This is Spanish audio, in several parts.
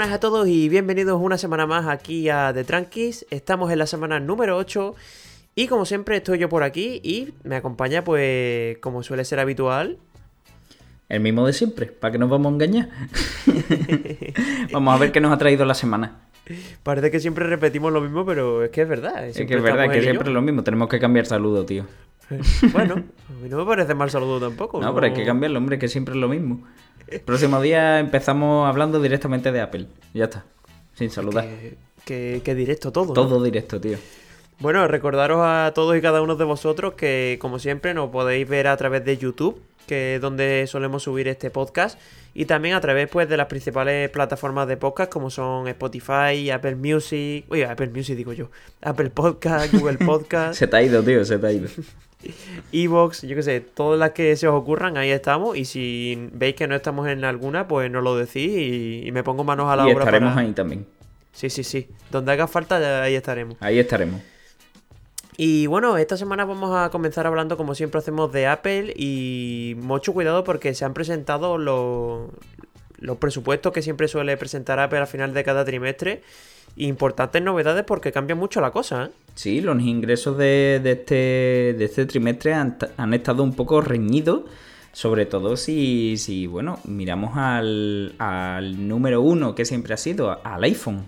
buenas a todos y bienvenidos una semana más aquí a The Tranquis. Estamos en la semana número 8 y como siempre estoy yo por aquí y me acompaña pues como suele ser habitual. El mismo de siempre, para que nos vamos a engañar. vamos a ver qué nos ha traído la semana. Parece que siempre repetimos lo mismo, pero es que es verdad. Es que es verdad, es que siempre es lo mismo. Tenemos que cambiar saludo, tío. Bueno, a mí no me parece mal saludo tampoco. No, pero hay que cambiarlo, hombre, que siempre es lo mismo. El próximo día empezamos hablando directamente de Apple. Ya está. Sin saludar. Que, directo todo. Todo directo, tío. Bueno, recordaros a todos y cada uno de vosotros que, como siempre, nos podéis ver a través de YouTube, que es donde solemos subir este podcast, y también a través pues, de las principales plataformas de podcast, como son Spotify, Apple Music. Uy, Apple Music digo yo. Apple Podcast, Google Podcast. se te ha ido, tío, se te ha ido. Evox, yo qué sé, todas las que se os ocurran, ahí estamos. Y si veis que no estamos en alguna, pues nos lo decís y, me pongo manos a la y obra. Estaremos ahí también. Sí, sí, sí. Donde haga falta, ahí estaremos. Ahí estaremos. Y bueno, esta semana vamos a comenzar hablando, como siempre hacemos, de Apple. Y mucho cuidado porque se han presentado los, los presupuestos que siempre suele presentar Apple al final de cada trimestre importantes novedades porque cambia mucho la cosa. ¿eh? Sí, los ingresos de, este, de este trimestre han, estado un poco reñidos. Sobre todo si, si bueno, miramos al, al número uno que siempre ha sido, al iPhone.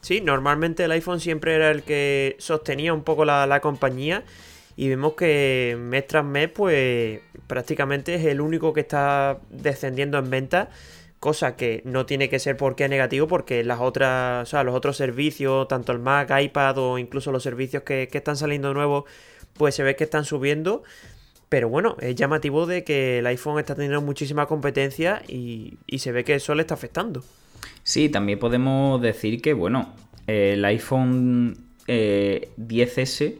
Sí, normalmente el iPhone siempre era el que sostenía un poco la, la compañía y vemos que mes tras mes pues prácticamente es el único que está descendiendo en ventas cosa que no tiene que ser porque es negativo, porque las otras, o sea, los otros servicios, tanto el Mac, iPad o incluso los servicios que, están saliendo nuevos, pues se ve que están subiendo. Pero bueno, es llamativo de que el iPhone está teniendo muchísima competencia y, se ve que eso le está afectando. Sí, también podemos decir que, bueno, el iPhone 10S eh,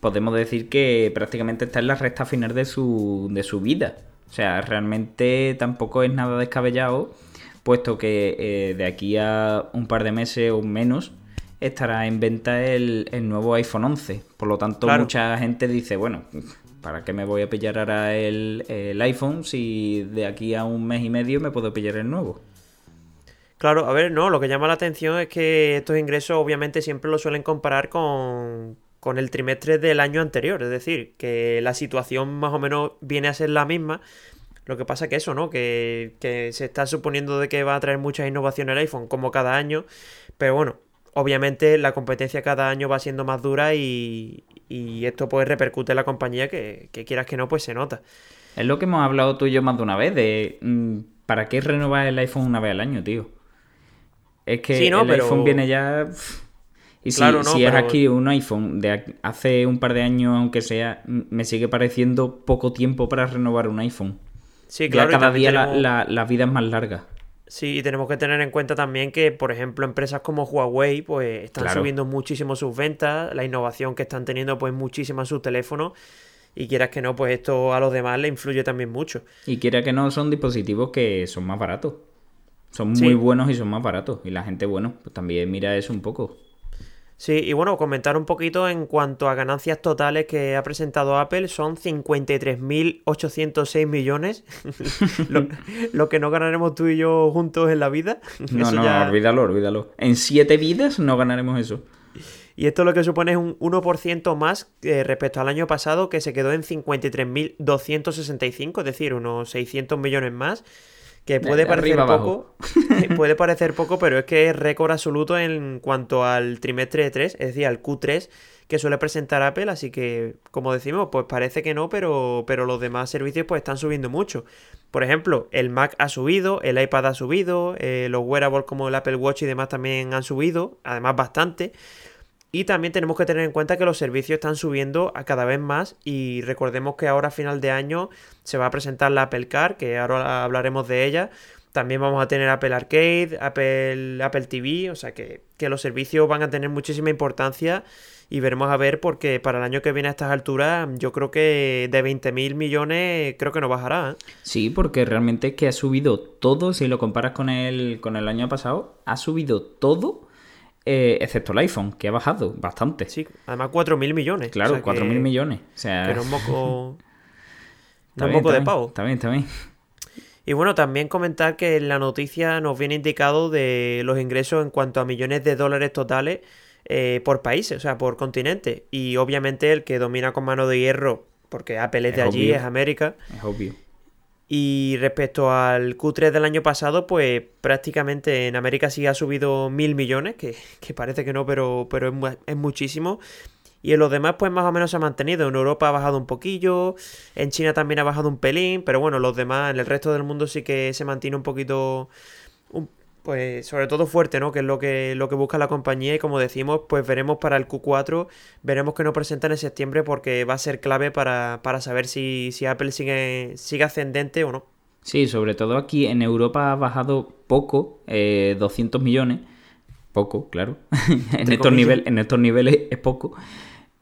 podemos decir que prácticamente está en la recta final de su, de su vida. O sea, realmente tampoco es nada descabellado, puesto que eh, de aquí a un par de meses o menos estará en venta el, nuevo iPhone 11. Por lo tanto, mucha gente dice, bueno, ¿para qué me voy a pillar ahora el, el, iPhone si de aquí a un mes y medio me puedo pillar el nuevo? Claro, a ver, no, lo que llama la atención es que estos ingresos obviamente siempre lo suelen comparar con, con el trimestre del año anterior. Es decir, que la situación más o menos viene a ser la misma. Lo que pasa que eso, ¿no? Que, se está suponiendo de que va a traer muchas innovaciones el iPhone, como cada año. Pero bueno, obviamente la competencia cada año va siendo más dura y, y esto pues repercute en la compañía que, quieras que no, pues se nota. Es lo que hemos hablado tú y yo más de una vez, de mm, ¿para qué renovar el iPhone una vez al año, tío? Es que el iPhone viene ya... Y si, si es aquí un iPhone de hace un par de años, aunque sea, me sigue pareciendo poco tiempo para renovar un iPhone. Sí, claro. Ya cada día la, vida es más larga. Sí, y tenemos que tener en cuenta también que, por ejemplo, empresas como Huawei, pues están subiendo muchísimo sus ventas, la innovación que están teniendo, pues muchísima en sus teléfonos. Y quieras que no, pues esto a los demás le influye también mucho. Y quiera que no, son dispositivos que son más baratos. Son muy buenos y son más baratos. Y la gente, bueno, pues también mira eso un poco. Sí, y bueno, comentar un poquito en cuanto a ganancias totales que ha presentado Apple, son 53.806 millones, lo, que no ganaremos tú y yo juntos en la vida. No, no, olvídalo, olvídalo. En siete vidas no ganaremos eso. Y esto lo que supone es un 1% más eh, respecto al año pasado, que se quedó en 53.265, es decir, unos 600 millones más. Que puede parecer poco, puede parecer poco, pero es que es récord absoluto en cuanto al trimestre de 3, es decir, al Q3 que suele presentar Apple, así que, como decimos, pues parece que no, pero, pero los demás servicios pues están subiendo mucho. Por ejemplo, el Mac ha subido, el iPad ha subido, eh, los wearables como el Apple Watch y demás también han subido, además bastante. Y también tenemos que tener en cuenta que los servicios están subiendo a cada vez más y recordemos que ahora a final de año se va a presentar la Apple Car, que ahora hablaremos de ella. También vamos a tener Apple Arcade, Apple, Apple TV, o sea que, los servicios van a tener muchísima importancia y veremos a ver porque para el año que viene a estas alturas yo creo que de 20.000 millones creo que no bajará. ¿eh? Sí, porque realmente es que ha subido todo, si lo comparas con el, con el año pasado, ha subido todo eh, excepto el iPhone, que ha bajado bastante. Sí, además 4.000 millones. Claro, 4.000 millones. O sea... Pero un poco... un poco de pavo. Está bien, está bien. Y bueno, también comentar que en la noticia nos viene indicado de los ingresos en cuanto a millones de dólares totales eh, por países, o sea, por continente. Y obviamente el que domina con mano de hierro, porque Apple es, de allí, es América. Es obvio. Y respecto al Q3 del año pasado, pues prácticamente en América sí ha subido mil millones, que, parece que no, pero, pero es, es, muchísimo. Y en los demás, pues más o menos se ha mantenido. En Europa ha bajado un poquillo, en China también ha bajado un pelín, pero bueno, los demás, en el resto del mundo sí que se mantiene un poquito, pues sobre todo fuerte, ¿no? Que es lo que, lo que busca la compañía y como decimos, pues veremos para el Q4, veremos que nos presentan en septiembre porque va a ser clave para, saber si, si Apple sigue, sigue ascendente o no. Sí, sobre todo aquí en Europa ha bajado poco, 200 eh, millones, poco, claro, en, estos nivel, en estos niveles es poco.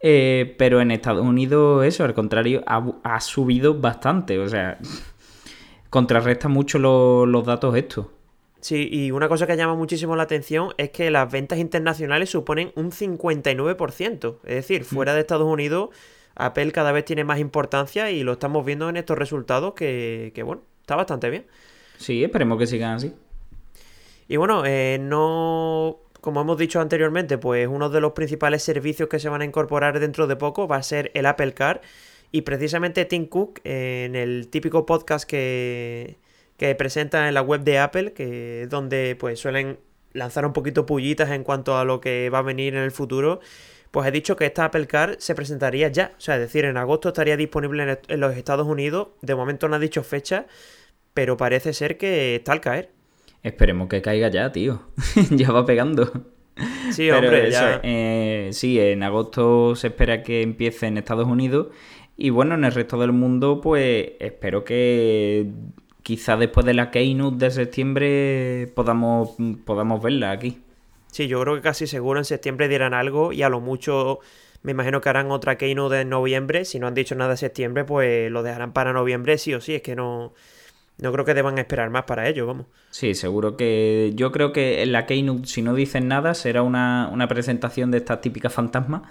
Eh, pero en Estados Unidos, eso, al contrario, ha, subido bastante. O sea, contrarresta mucho los datos estos. Sí, y una cosa que llama muchísimo la atención es que las ventas internacionales suponen un 59%. Es decir, fuera de Estados Unidos, Apple cada vez tiene más importancia y lo estamos viendo en estos resultados que, bueno, está bastante bien. Sí, esperemos que sigan así. Y bueno, eh, no... Como hemos dicho anteriormente, pues uno de los principales servicios que se van a incorporar dentro de poco va a ser el Apple Car. Y precisamente Tim Cook, en el típico podcast que, que presenta en la web de Apple, que es donde pues suelen lanzar un poquito pullitas en cuanto a lo que va a venir en el futuro, pues he dicho que esta Apple Car se presentaría ya, o sea, es decir, en agosto estaría disponible en, los Estados Unidos, de momento no ha dicho fecha, pero parece ser que está al caer. Esperemos que caiga ya, tío, ya va pegando. Sí, hombre, ya... Eh, sí, en agosto se espera que empiece en Estados Unidos. Y bueno, en el resto del mundo, pues espero que quizá después de la Keynote de septiembre podamos, podamos verla aquí. Sí, yo creo que casi seguro en septiembre dirán algo y a lo mucho me imagino que harán otra Keynote en noviembre. Si no han dicho nada de septiembre, pues lo dejarán para noviembre sí o sí. Es que no, no creo que deban esperar más para ello, vamos. Sí, seguro que. Yo creo que en la Keynote, si no dicen nada, será una, una presentación de estas típicas fantasmas.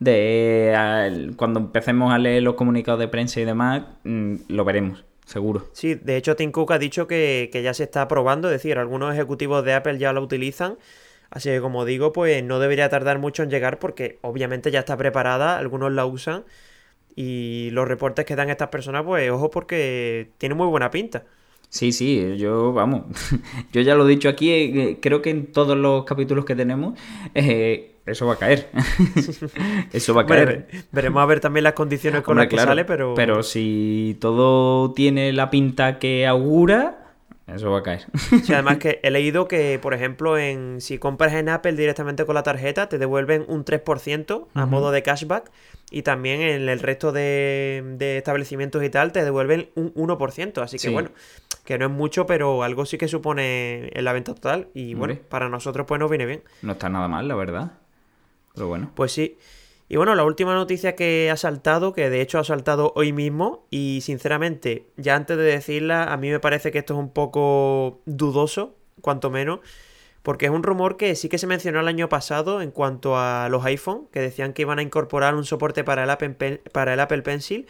De cuando empecemos a leer los comunicados de prensa y demás, mm, lo veremos seguro. Sí, de hecho Tim Cook ha dicho que, ya se está probando, es decir, algunos ejecutivos de Apple ya lo utilizan, así que como digo, pues no debería tardar mucho en llegar porque obviamente ya está preparada, algunos la usan y los reportes que dan estas personas, pues ojo porque tiene muy buena pinta. Sí, sí, yo, vamos, yo ya lo he dicho aquí, eh, creo que en todos los capítulos que tenemos, eh, eso va a caer. eso va a caer. veremos a ver también las condiciones con las que sale, pero... Pero si todo tiene la pinta que augura, eso va a caer. Sí, además que he leído que, por ejemplo, en si compras en Apple directamente con la tarjeta, te devuelven un 3% a modo de cashback y también en el resto de, establecimientos y tal te devuelven un 1%. Así que bueno, que no es mucho, pero algo sí que supone en la venta total. Y bueno, para nosotros pues nos viene bien. No está nada mal, la verdad. Pues sí. Y bueno, la última noticia que ha saltado, que de hecho ha saltado hoy mismo, y sinceramente, ya antes de decirla, a mí me parece que esto es un poco dudoso, cuanto menos, porque es un rumor que sí que se mencionó el año pasado en cuanto a los iPhone, que decían que iban a incorporar un soporte para el Apple, para el Apple Pencil,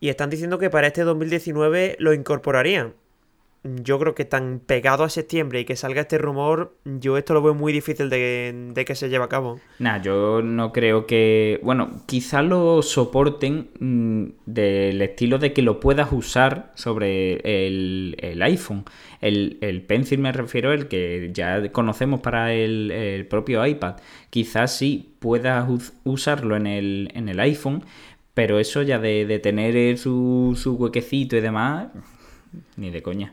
y están diciendo que para este 2019 lo incorporarían yo creo que tan pegado a septiembre y que salga este rumor, yo esto lo veo muy difícil de, que se lleve a cabo. Nah, yo no creo que. Bueno, quizás lo soporten mm, del estilo de que lo puedas usar sobre el, iPhone. El, el, Pencil me refiero, el que ya conocemos para el, propio iPad. Quizás sí puedas usarlo en el, en el iPhone, pero eso ya de, de tener su, su huequecito y demás, ni de coña.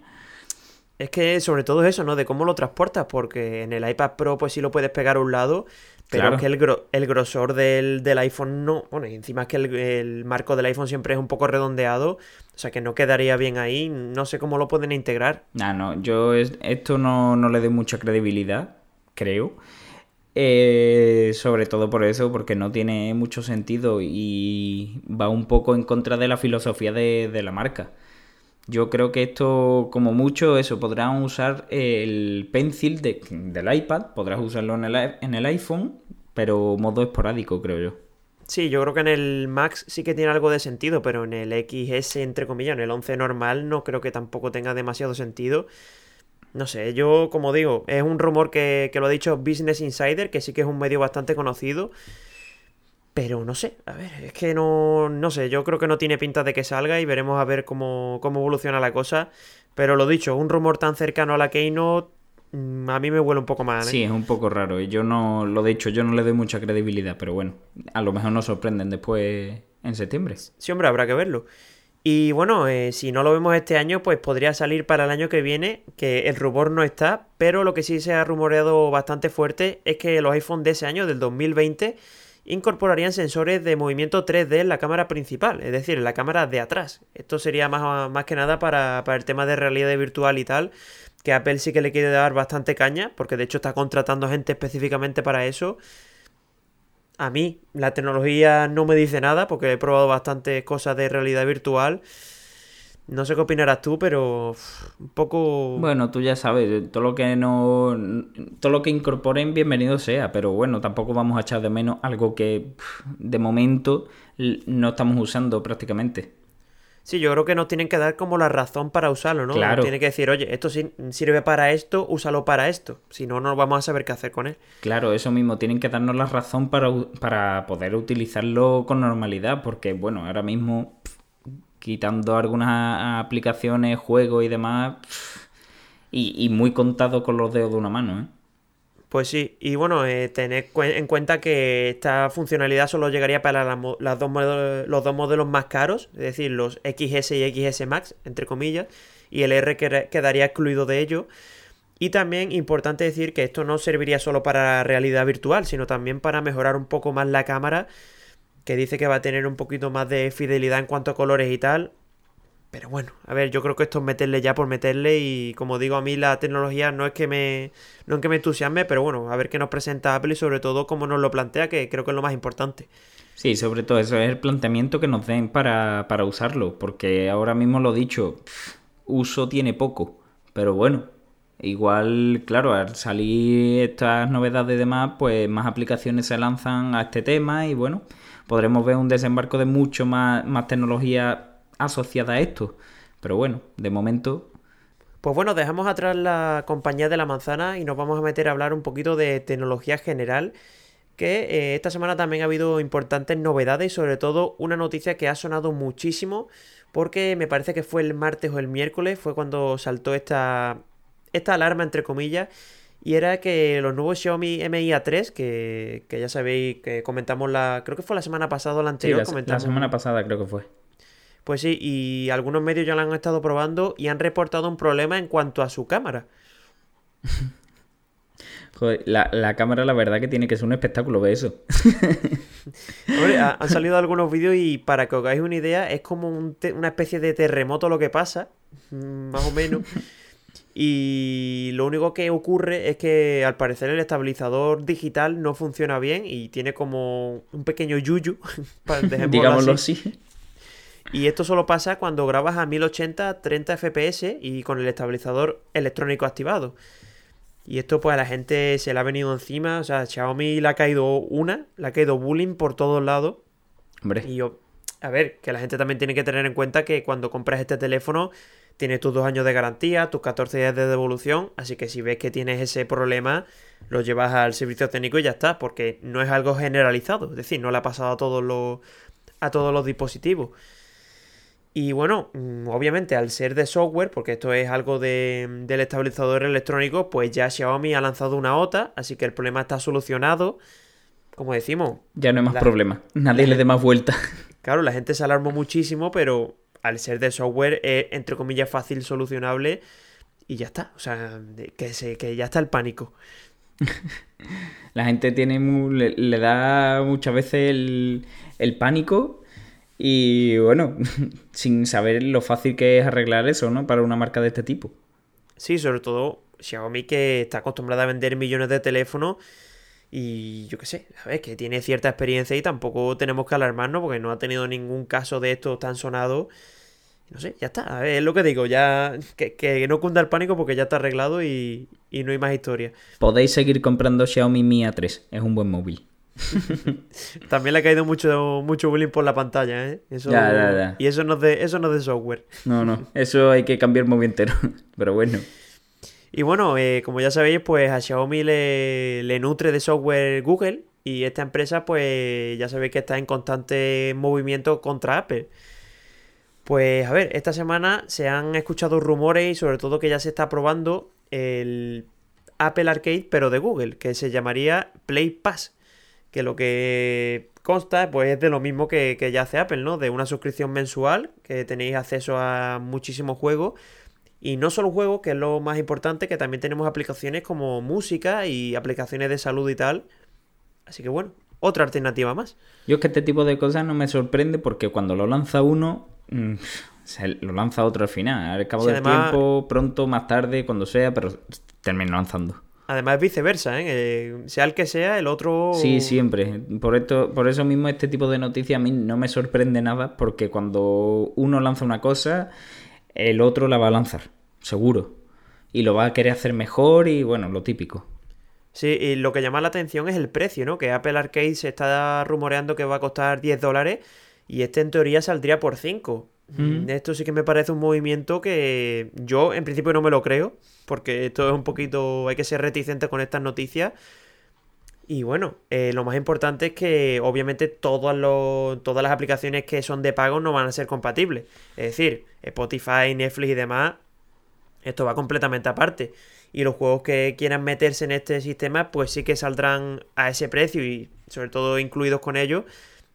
Es que sobre todo eso, ¿no? De cómo lo transportas, porque en el iPad Pro pues sí lo puedes pegar a un lado, pero es que el, grosor del, iPhone no... Bueno, y encima es que el, marco del iPhone siempre es un poco redondeado, o sea que no quedaría bien ahí, no sé cómo lo pueden integrar. No, no, yo esto no, le doy mucha credibilidad, creo. Eh, sobre todo por eso, porque no tiene mucho sentido y va un poco en contra de la filosofía de la marca. Yo creo que esto, como mucho, eso, podrán usar el pencil del iPad, podrás usarlo en el, en el iPhone, pero modo esporádico, creo yo. Sí, yo creo que en el Max sí que tiene algo de sentido, pero en el XS, entre comillas, en el 11 normal, no creo que tampoco tenga demasiado sentido. No sé, yo como digo, es un rumor que, lo ha dicho Business Insider, que sí que es un medio bastante conocido. Pero no sé, a ver, es que no, no sé, yo creo que no tiene pinta de que salga y veremos a ver cómo, cómo evoluciona la cosa. Pero lo dicho, un rumor tan cercano a la Keynote Mm, a mí me huele un poco mal. ¿eh? Sí, es un poco raro. Y yo no, lo de hecho, yo no le doy mucha credibilidad, pero bueno, a lo mejor nos sorprenden después en septiembre. Sí, hombre, habrá que verlo. Y bueno, eh, si no lo vemos este año, pues podría salir para el año que viene, que el rumor no está, pero lo que sí se ha rumoreado bastante fuerte es que los iPhone de ese año, del 2020, incorporarían sensores de movimiento 3D en la cámara principal, es decir, en la cámara de atrás. Esto sería más, más que nada para, para el tema de realidad virtual y tal, que Apple sí que le quiere dar bastante caña, porque de hecho está contratando gente específicamente para eso. A mí la tecnología no me dice nada, porque he probado bastantes cosas de realidad virtual. No sé qué opinarás tú, pero un poco... Bueno, tú ya sabes, todo lo que no... Todo lo que incorporen, bienvenido sea, pero bueno, tampoco vamos a echar de menos algo que de momento no estamos usando prácticamente. Sí, yo creo que nos tienen que dar como la razón para usarlo, ¿no? Claro. Tiene que decir, oye, esto sirve para esto, úsalo para esto. Si no, no vamos a saber qué hacer con él. Claro, eso mismo, tienen que darnos la razón para, para poder utilizarlo con normalidad, porque, bueno, ahora mismo, quitando algunas aplicaciones, juegos y demás, y, y muy contado con los dedos de una mano, ¿eh? Pues sí, y bueno, eh, tened en cuenta que esta funcionalidad solo llegaría para las dos los dos modelos más caros, es decir, los XS y XS Max, entre comillas, y el R quedaría excluido de ello. Y también importante decir que esto no serviría solo para realidad virtual, sino también para mejorar un poco más la cámara, que dice que va a tener un poquito más de fidelidad en cuanto a colores y tal. Pero bueno, a ver, yo creo que esto es meterle ya por meterle y como digo, a mí la tecnología no es que me, no es que me entusiasme, pero bueno, a ver qué nos presenta Apple y sobre todo cómo nos lo plantea, que creo que es lo más importante. Sí, sobre todo eso es el planteamiento que nos den para, para usarlo, porque ahora mismo lo dicho, uso tiene poco, pero bueno, igual, claro, al salir estas novedades y demás, pues más aplicaciones se lanzan a este tema y bueno, podremos ver un desembarco de mucho más, más tecnología asociada a esto. Pero bueno, de momento... Pues bueno, dejamos atrás la compañía de la manzana y nos vamos a meter a hablar un poquito de tecnología general que eh, esta semana también ha habido importantes novedades y sobre todo una noticia que ha sonado muchísimo porque me parece que fue el martes o el miércoles, fue cuando saltó esta, esta alarma entre comillas y era que los nuevos Xiaomi Mi A3, que, ya sabéis que comentamos la, creo que fue la semana pasada o la anterior. la semana pasada creo que fue. Pues sí, y algunos medios ya lo han estado probando y han reportado un problema en cuanto a su cámara. Joder, la, cámara la verdad que tiene que ser un espectáculo ver eso. Hombre, han salido algunos vídeos y para que os hagáis una idea, es como una especie de terremoto lo que pasa, más o menos. Y lo único que ocurre es que al parecer el estabilizador digital no funciona bien y tiene como un pequeño yuyu, digámoslo así. Y esto solo pasa cuando grabas a 1080 30 fps y con el estabilizador electrónico activado. Y esto pues a la gente se le ha venido encima, o sea, Xiaomi le ha caído una, le ha caído bullying por todos lados. Hombre. Y yo, a ver, que la gente también tiene que tener en cuenta que cuando compras este teléfono tienes tus dos años de garantía, tus 14 días de devolución, así que si ves que tienes ese problema, lo llevas al servicio técnico y ya está, porque no es algo generalizado, es decir, no le ha pasado a todos los, a todos los dispositivos. Y bueno, mm, obviamente al ser de software, porque esto es algo del estabilizador electrónico, pues ya Xiaomi ha lanzado una OTA, así que el problema está solucionado. Como decimos. Ya no hay más problema. Nadie le dé más vuelta. Claro, la gente se alarmó muchísimo, pero al ser de software es, entre comillas, fácil solucionable y ya está. O sea, que, se, que ya está el pánico. la gente tiene le, da muchas veces el, el pánico y bueno, sin saber lo fácil que es arreglar eso, ¿no? Para una marca de este tipo. Sí, sobre todo Xiaomi que está acostumbrada a vender millones de teléfonos y yo qué sé, ¿sabes? Que tiene cierta experiencia y tampoco tenemos que alarmarnos porque no ha tenido ningún caso de esto tan sonado. No sé, ya está. A ver, es lo que digo, ya que, no cunda el pánico porque ya está arreglado y, y no hay más historia. Podéis seguir comprando Xiaomi Mi A3, es un buen móvil. También le ha caído mucho, mucho bullying por la pantalla, ¿eh? Eso, Y eso no, es de, eso no es de software. No, no, eso hay que cambiar muy entero, pero bueno. Y bueno, eh, como ya sabéis, pues a Xiaomi le, le nutre de software Google y esta empresa, pues ya sabéis que está en constante movimiento contra Apple. Pues a ver, esta semana se han escuchado rumores y sobre todo que ya se está probando el Apple Arcade, pero de Google, que se llamaría Play Pass. Que lo que consta, pues es de lo mismo que, que ya hace Apple, ¿no? De una suscripción mensual, que tenéis acceso a muchísimos juegos. Y no solo juegos, que es lo más importante, que también tenemos aplicaciones como música y aplicaciones de salud y tal. Así que bueno, otra alternativa más. Yo es que este tipo de cosas no me sorprende porque cuando lo lanza uno, mm, se lo lanza otro al final. Al cabo del tiempo, pronto, más tarde, cuando sea, pero termina lanzando. Además es viceversa, ¿eh? ¿eh? Sea el que sea, el otro... Sí, siempre. Por, esto, por eso mismo este tipo de noticias a mí no me sorprende nada porque cuando uno lanza una cosa, el otro la va a lanzar, seguro. Y lo va a querer hacer mejor y bueno, lo típico. Sí, y lo que llama la atención es el precio, ¿no? Que Apple Arcade se está rumoreando que va a costar 10 dólares y este en teoría saldría por 5. Esto sí que me parece un movimiento que yo en principio no me lo creo, porque esto es un poquito, hay que ser reticente con estas noticias. Y bueno, eh, lo más importante es que obviamente todas, todas las aplicaciones que son de pago no van a ser compatibles. Es decir, Spotify, Netflix y demás, esto va completamente aparte y los juegos que quieran meterse en este sistema pues sí que saldrán a ese precio y sobre todo incluidos con ellos,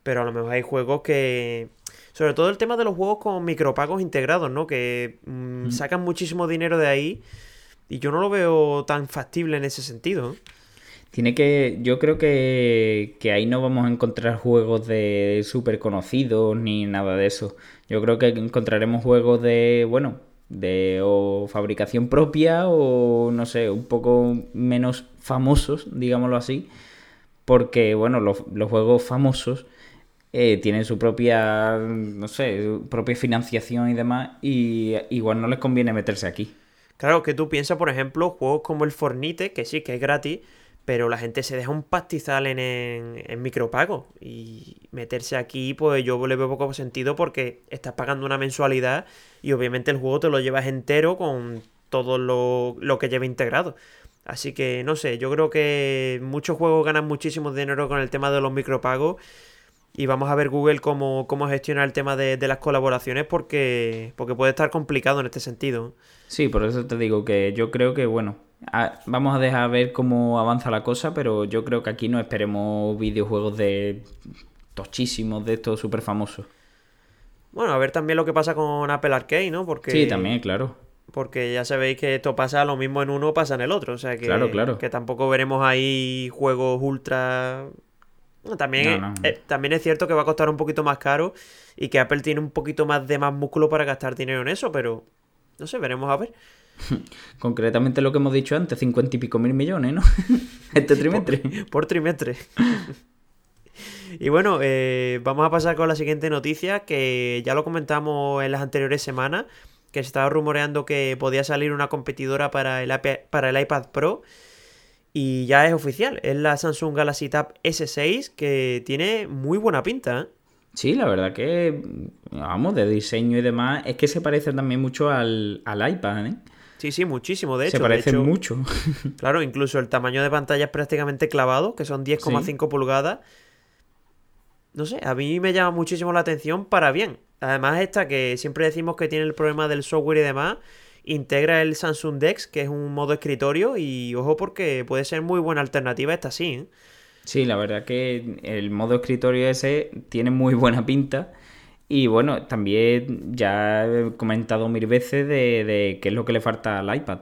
pero a lo mejor hay juegos que... Sobre todo el tema de los juegos con micropagos integrados, ¿no? Que mm, sacan muchísimo dinero de ahí y yo no lo veo tan factible en ese sentido. Tiene que. Yo creo que, que ahí no vamos a encontrar juegos de súper conocidos ni nada de eso. Yo creo que encontraremos juegos de. Bueno, de o fabricación propia o no sé, un poco menos famosos, digámoslo así, porque bueno, los, juegos famosos eh, tienen su propia, no sé, su propia financiación y demás y igual no les conviene meterse aquí. Claro, que tú piensas, por ejemplo, juegos como el Fornite, que sí, que es gratis, pero la gente se deja un pastizal en, en, micropago. Y meterse aquí, pues yo le veo poco sentido porque estás pagando una mensualidad y obviamente el juego te lo llevas entero con todo lo, lo que lleva integrado. Así que no sé, yo creo que muchos juegos ganan muchísimo dinero con el tema de los micropagos. Y vamos a ver Google cómo, cómo gestiona el tema de, de, las colaboraciones porque, porque puede estar complicado en este sentido. Sí, por eso te digo que yo creo que, bueno, vamos a dejar ver cómo avanza la cosa, pero yo creo que aquí no esperemos videojuegos de tochísimos, de estos súper famosos. Bueno, a ver también lo que pasa con Apple Arcade, ¿no? Porque... Sí, también, claro. Porque ya sabéis que esto pasa lo mismo en uno, pasa en el otro. O sea que, claro, claro. que tampoco veremos ahí juegos ultra... también, eh, también es cierto que va a costar un poquito más caro y que Apple tiene un poquito más de más músculo para gastar dinero en eso, pero no sé, veremos a ver. Concretamente lo que hemos dicho antes, cincuenta y pico mil millones, ¿no? este trimestre. Por, trimestre. y bueno, eh, vamos a pasar con la siguiente noticia, que ya lo comentamos en las anteriores semanas, que se estaba rumoreando que podía salir una competidora para el, para el iPad Pro. Y ya es oficial, es la Samsung Galaxy Tab S6 que tiene muy buena pinta. ¿eh? Sí, la verdad que, vamos, de diseño y demás, es que se parece también mucho al, al iPad, ¿eh? Sí, sí, muchísimo, de hecho. Se parecen mucho. claro, incluso el tamaño de pantalla es prácticamente clavado, que son 10,5 pulgadas. No sé, a mí me llama muchísimo la atención para bien. Además, esta que siempre decimos que tiene el problema del software y demás, integra el Samsung Dex, que es un modo escritorio, y ojo porque puede ser muy buena alternativa esta sí. ¿eh? Sí, la verdad que el modo escritorio ese tiene muy buena pinta. Y bueno, también ya he comentado mil veces de, qué es lo que le falta al iPad.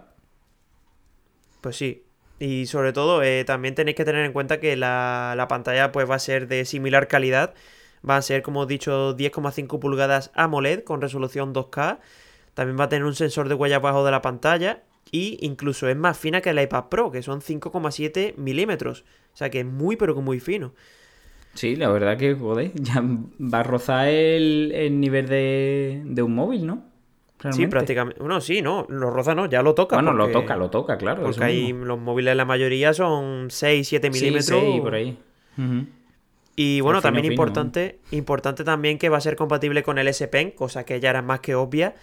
Pues sí. Y sobre todo, eh, también tenéis que tener en cuenta que la, pantalla pues, va a ser de similar calidad. Va a ser, como he dicho, 10,5 pulgadas AMOLED con resolución 2K. También va a tener un sensor de huella abajo de la pantalla. Y incluso es más fina que el iPad Pro, que son 5,7 milímetros. O sea que es muy, pero que muy fino. Sí, la verdad que, joder, ya va a rozar el, nivel de, un móvil, ¿no? Sí, prácticamente. Bueno, sí, no, lo roza no, ya lo toca. Bueno, lo toca, lo toca, claro. Porque ahí los móviles la mayoría son 6, 7 milímetros. Sí, por ahí. Y bueno, también importante, importante también que va a ser compatible con el S Pen, cosa que ya era más que obvia.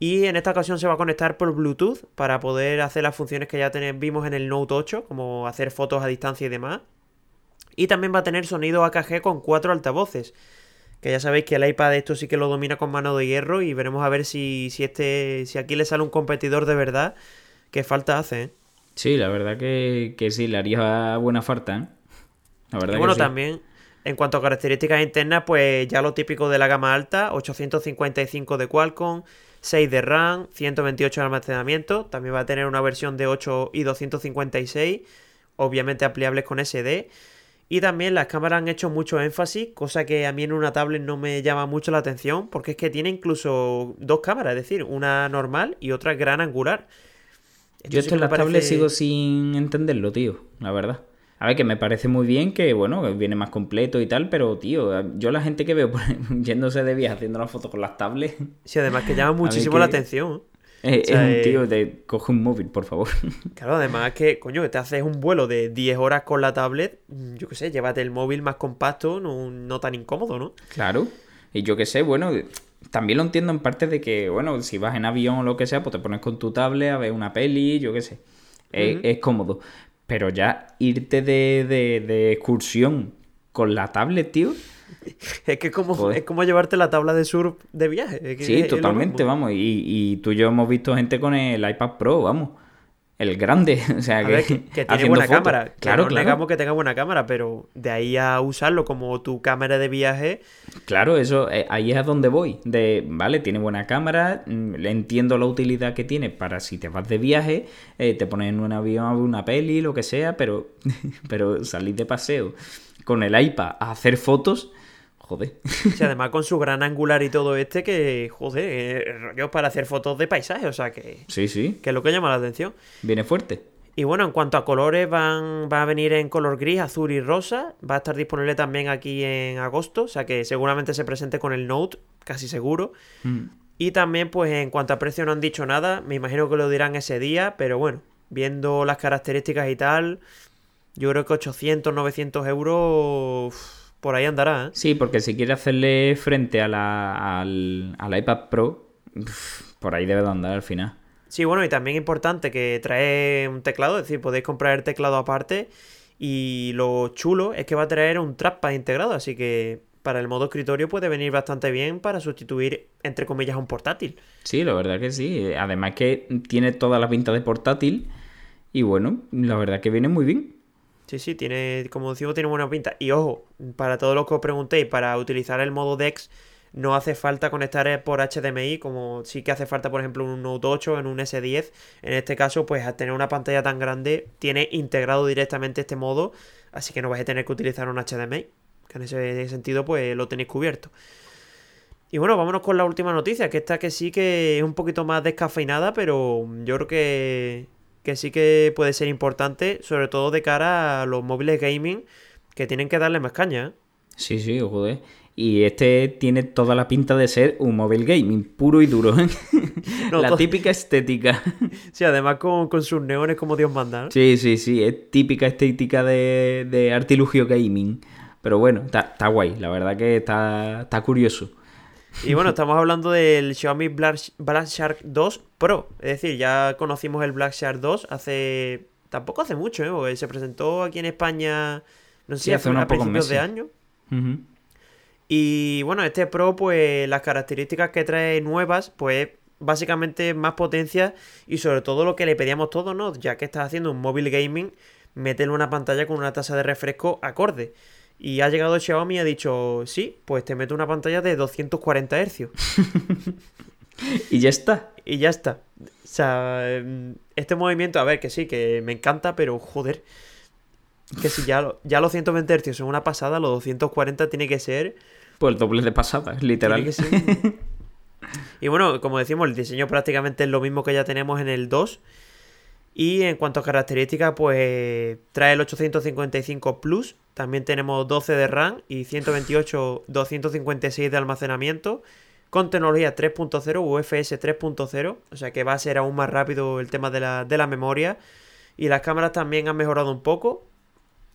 Y en esta ocasión se va a conectar por Bluetooth para poder hacer las funciones que ya vimos en el Note 8, como hacer fotos a distancia y demás. Y también va a tener sonido AKG con cuatro altavoces. Que ya sabéis que el iPad esto sí que lo domina con mano de hierro y veremos a ver si, si, este, si aquí le sale un competidor de verdad. Que falta hace, ¿eh? Sí, la verdad que, sí, le haría buena falta, ¿eh? La verdad y bueno, también en cuanto a características internas, pues ya lo típico de la gama alta, 855 de Qualcomm, 6 de RAM, 128 de almacenamiento, también va a tener una versión de 8 y 256, obviamente ampliables con SD. Y también las cámaras han hecho mucho énfasis, cosa que a mí en una tablet no me llama mucho la atención, porque es que tiene incluso dos cámaras, es decir, una normal y otra gran angular. Yo esto en la tablet sigo sin entenderlo, tío, la verdad. A ver, que me parece muy bien que, bueno, viene más completo y tal, pero, tío, yo la gente que veo yéndose de viaje haciendo una foto con las tablets... Sí, además que llama muchísimo la atención. Es, un eh, tío de coge un móvil, por favor. Claro, además que, coño, te haces un vuelo de 10 horas con la tablet, yo qué sé, llévate el móvil más compacto, no, no tan incómodo, ¿no? Claro. Y yo qué sé, bueno, también lo entiendo en parte de que, bueno, si vas en avión o lo que sea, pues te pones con tu tablet a ver una peli, yo qué sé. es, cómodo. Pero ya irte de, de, excursión con la tablet, tío. Es que es como, es como llevarte la tabla de surf de viaje. sí, totalmente, vamos. Y, y tú y yo hemos visto gente con el iPad Pro, vamos el grande. O sea, que, que, tiene buena cámara. Claro, no negamos que tenga buena cámara, pero de ahí a usarlo como tu cámara de viaje. Claro, eso, eh, ahí es a donde voy. De, vale, tiene buena cámara, mm, entiendo la utilidad que tiene para si te vas de viaje, eh, te pones en un avión a una peli, lo que sea, pero, pero salir de paseo con el iPad a hacer fotos Joder. Sí, además con su gran angular y todo este, que, joder, eh, rollo para hacer fotos de paisaje, o sea que. Sí, sí. Que es lo que llama la atención. Viene fuerte. Y bueno, en cuanto a colores, van, va a venir en color gris, azul y rosa. Va a estar disponible también aquí en agosto, o sea que seguramente se presente con el Note, casi seguro. Mm. Y también, pues en cuanto a precio no han dicho nada, me imagino que lo dirán ese día, pero bueno, viendo las características y tal, yo creo que 800, 900 euros por ahí andará. ¿eh? Sí, porque si quiere hacerle frente a la, al, iPad Pro, por ahí debe de andar al final. Sí, bueno, y también importante que trae un teclado, es decir, podéis comprar el teclado aparte. Y lo chulo es que va a traer un trackpad integrado, así que para el modo escritorio puede venir bastante bien para sustituir, entre comillas, un portátil. Sí, la verdad que sí. Además que tiene toda la pinta de portátil. Y bueno, la verdad que viene muy bien. Sí, sí, tiene, como decimos, tiene buena pinta. Y ojo, para todos los que os preguntéis, para utilizar el modo DeX no hace falta conectar por HDMI, como sí que hace falta, por ejemplo, en un Note 8, en un S10. En este caso, pues al tener una pantalla tan grande, tiene integrado directamente este modo, así que no vais a tener que utilizar un HDMI. Que en ese sentido, pues lo tenéis cubierto. Y bueno, vámonos con la última noticia, que esta que sí que es un poquito más descafeinada, pero yo creo que que sí que puede ser importante, sobre todo de cara a los móviles gaming, que tienen que darle más caña. ¿eh? Sí, sí, joder. Y este tiene toda la pinta de ser un móvil gaming, puro y duro. ¿eh? la típica estética. Sí, además con, sus neones como Dios manda. Sí, sí, sí, es típica estética de, de artilugio gaming. Pero bueno, está, guay, la verdad que está, está curioso. Y bueno, estamos hablando del Xiaomi Black, Shark 2 Pro. Es decir, ya conocimos el Black Shark 2 hace. Tampoco hace mucho, ¿eh? Porque se presentó aquí en España. No sé si hace a principios de año. Y bueno, este Pro, pues las características que trae nuevas, pues básicamente más potencia y sobre todo lo que le pedíamos todos, ¿no? Ya que estás haciendo un móvil gaming, meterle una pantalla con una tasa de refresco acorde. Y ha llegado Xiaomi y ha dicho, sí, pues te meto una pantalla de 240 Hz. y ya está. Y ya está. O sea, em, este movimiento, a ver, que sí, que me encanta, pero joder. Que si ya, ya los 120 Hz son una pasada, los 240 tiene que ser... Pues el doble de pasada, literal. y bueno, como decimos, el diseño prácticamente es lo mismo que ya tenemos en el 2. Y en cuanto a características, pues trae el 855 Plus. También tenemos 12 de RAM y 128, 256 de almacenamiento. Con tecnología 3.0, UFS 3.0. O sea que va a ser aún más rápido el tema de la, memoria. Y las cámaras también han mejorado un poco.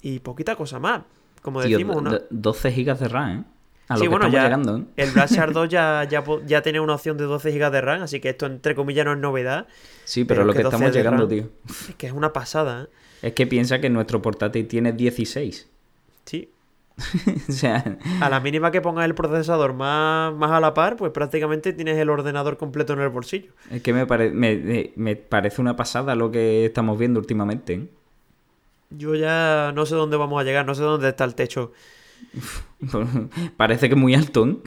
Y poquita cosa más. como decimos. Una... 12 GB de RAM, ¿eh? A lo que bueno, ya llegando, ¿eh? el Black Shark 2 ya, ya, ya, tiene una opción de 12 GB de RAM, así que esto entre comillas no es novedad. Sí, pero, lo que, estamos llegando, tío. Es que es una pasada, ¿eh? Es que piensa que nuestro portátil tiene 16. Sí. o sea... A la mínima que pongas el procesador más, más a la par, pues prácticamente tienes el ordenador completo en el bolsillo. Es que me, me, parece una pasada lo que estamos viendo últimamente. ¿eh? Yo ya no sé dónde vamos a llegar, no sé dónde está el techo. Parece que muy alto.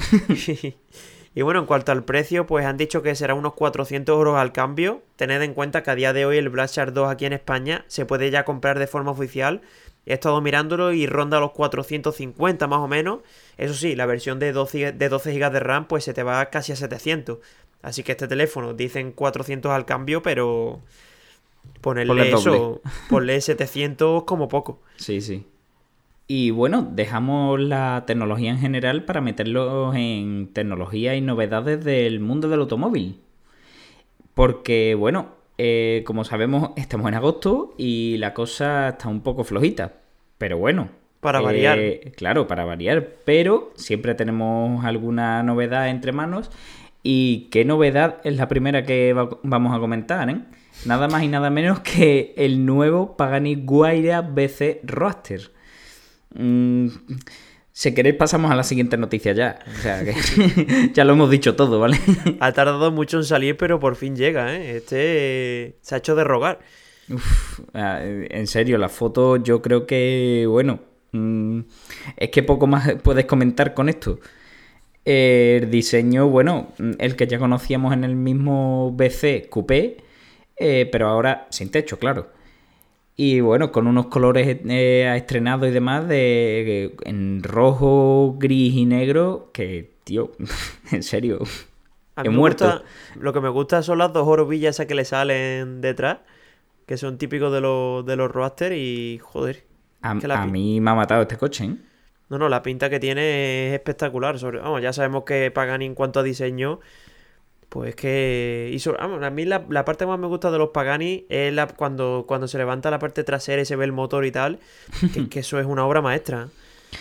y bueno, en cuanto al precio, pues han dicho que será unos 400 euros al cambio. Tened en cuenta que a día de hoy el Black 2 aquí en España se puede ya comprar de forma oficial. He estado mirándolo y ronda los 450 más o menos. Eso sí, la versión de 12, de 12 GB de RAM pues se te va casi a 700. Así que este teléfono dicen 400 al cambio, pero ponerle eso, ponle 700 como poco. Sí, sí. Y bueno, dejamos la tecnología en general para meterlo en tecnología y novedades del mundo del automóvil. Porque, bueno, eh, como sabemos, estamos en agosto y la cosa está un poco flojita. Pero bueno. Para variar. Eh, claro, para variar. Pero siempre tenemos alguna novedad entre manos. ¿Y qué novedad es la primera que vamos a comentar? Eh? Nada más y nada menos que el nuevo Pagani Guaira BC Roadster. Mm, si queréis pasamos a la siguiente noticia ya. O sea, que ya lo hemos dicho todo, ¿vale? ha tardado mucho en salir, pero por fin llega, ¿eh? Este se ha hecho de rogar. Ah, en serio, la foto yo creo que, bueno, mm, es que poco más puedes comentar con esto. El diseño, bueno, el que ya conocíamos en el mismo BC Coupé, eh, pero ahora sin techo, claro. Y bueno, con unos colores eh, estrenados y demás de, en rojo, gris y negro, que, tío, en serio, he muerto. lo que me gusta son las dos orobillas esas que le salen detrás, que son típicos de los, de los roadster y, joder. A, mí me ha matado este coche, ¿eh? No, no, la pinta que tiene es espectacular. Sobre, vamos, ya sabemos que pagan en cuanto a diseño pues que. Y a mí la, parte que más me gusta de los Pagani es la, cuando, cuando se levanta la parte trasera y se ve el motor y tal. Que, que eso es una obra maestra.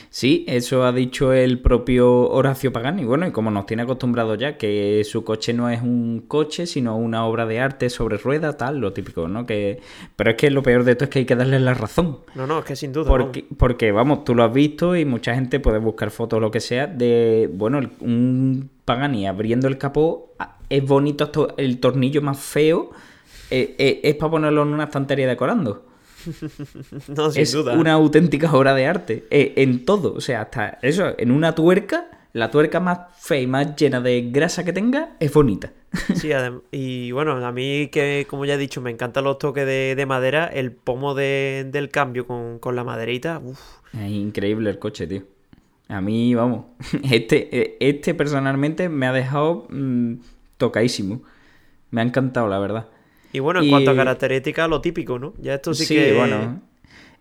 Sí, eso ha dicho el propio Horacio Pagani. Bueno, y como nos tiene acostumbrado ya, que su coche no es un coche, sino una obra de arte sobre ruedas, tal, lo típico, ¿no? Que... Pero es que lo peor de esto es que hay que darle la razón. No, no, es que sin duda. Porque, porque vamos, tú lo has visto y mucha gente puede buscar fotos lo que sea de, bueno, un Pagani abriendo el capó es bonito el tornillo más feo, eh, eh, es para ponerlo en una estantería decorando. no, sin es duda. una auténtica obra de arte. Eh, en todo. O sea, hasta eso, en una tuerca, la tuerca más fea y más llena de grasa que tenga es bonita. sí, y bueno, a mí que, como ya he dicho, me encantan los toques de, madera, el pomo del cambio con, la maderita. Es increíble el coche, tío. A mí, vamos, este, este personalmente me ha dejado mm, tocadísimo. Me ha encantado, la verdad. Y bueno, en cuanto a características, lo típico, ¿no? Ya esto sí, que... bueno.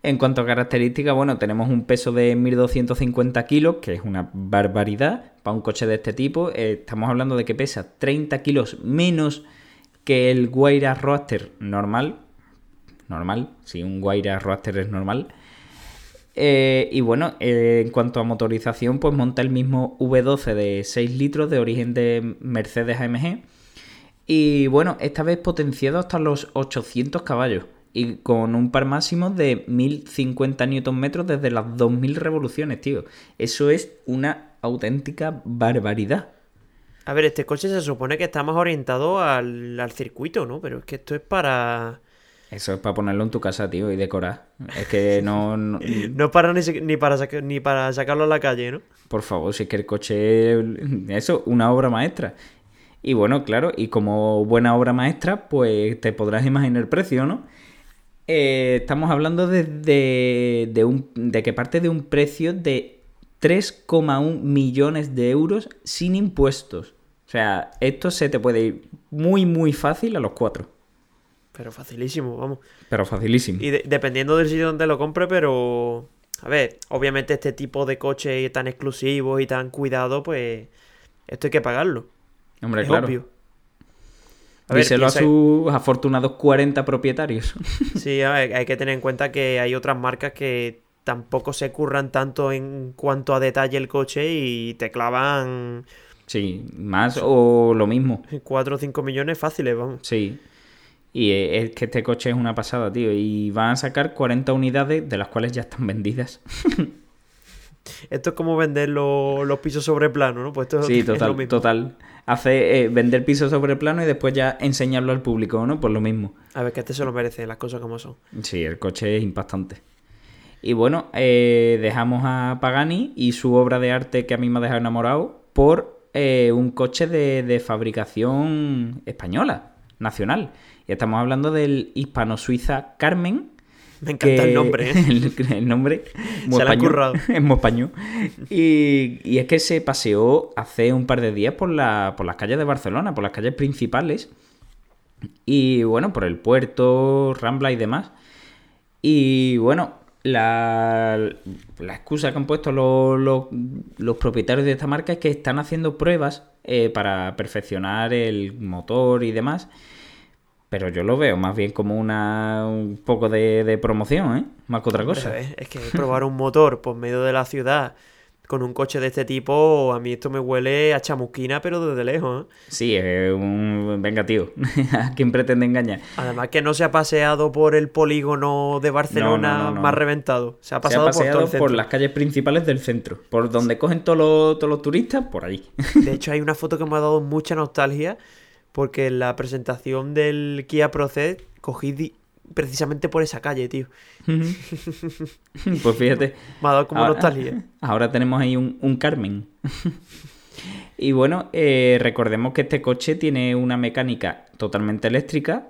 En cuanto a características, bueno, tenemos un peso de 1250 kilos, que es una barbaridad para un coche de este tipo. Eh, estamos hablando de que pesa 30 kilos menos que el Guaira Roadster normal. Normal, si un Guaira Roadster es normal. Eh, y bueno, eh, en cuanto a motorización, pues monta el mismo V12 de 6 litros de origen de Mercedes AMG. Y bueno, esta vez potenciado hasta los 800 caballos y con un par máximo de 1050 Nm desde las 2000 revoluciones, tío. Eso es una auténtica barbaridad. A ver, este coche se supone que está más orientado al, al circuito, ¿no? Pero es que esto es para eso es para ponerlo en tu casa, tío, y decorar. Es que no... No, para ni, para ni para sacarlo a la calle, ¿no? Por favor, si es que el coche... Eso, una obra maestra. Y bueno, claro, y como buena obra maestra, pues te podrás imaginar el precio, ¿no? Eh, estamos hablando de, de, un, de que parte de un precio de 3,1 millones de euros sin impuestos. O sea, esto se te puede ir muy, muy fácil a los cuatro. Pero facilísimo, vamos. Pero facilísimo. Y dependiendo del sitio donde lo compre, pero... A ver, obviamente este tipo de coche tan exclusivo y tan cuidado, pues... Esto hay que pagarlo. Hombre, claro. Obvio. A Díselo a sus afortunados 40 propietarios. Sí, hay que tener en cuenta que hay otras marcas que tampoco se curran tanto en cuanto a detalle el coche y te clavan... Sí, más o lo mismo. 4 o 5 millones fáciles, vamos. Sí. Y es que este coche es una pasada, tío. Y van a sacar 40 unidades, de las cuales ya están vendidas. Esto es como vender los, pisos sobre plano, ¿no? Pues esto sí, total, total. Hace eh, vender pisos sobre plano y después ya enseñarlo al público, ¿no? Pues lo mismo. A ver, que este se lo merece, las cosas como son. Sí, el coche es impactante. Y bueno, eh, dejamos a Pagani y su obra de arte que a mí me ha dejado enamorado por eh, un coche de, fabricación española, nacional. Y estamos hablando del hispano-suiza Carmen. Me encanta el nombre, ¿eh? el, nombre. Se la ha currado. Es muy español. Y, y, es que se paseó hace un par de días por, la, por las calles de Barcelona, por las calles principales. Y bueno, por el puerto, Rambla y demás. Y bueno, la, excusa que han puesto los, propietarios de esta marca es que están haciendo pruebas eh, para perfeccionar el motor y demás. Pero yo lo veo más bien como una un poco de, promoción, ¿eh? Más que otra cosa. es que probar un motor por medio de la ciudad con un coche de este tipo, a mí esto me huele a chamusquina, pero desde lejos. ¿eh? Sí, es un. Venga, tío. ¿A quién pretende engañar? Además, que no se ha paseado por el polígono de Barcelona más reventado. Se ha pasado, por, las calles principales del centro. Por donde cogen todos los, todos los turistas, por ahí. De hecho, hay una foto que me ha dado mucha nostalgia. Porque en la presentación del Kia Proced cogí precisamente por esa calle, tío. pues fíjate. Me ha dado como nostalgia. Ahora tenemos ahí un, Carmen. y bueno, eh, recordemos que este coche tiene una mecánica totalmente eléctrica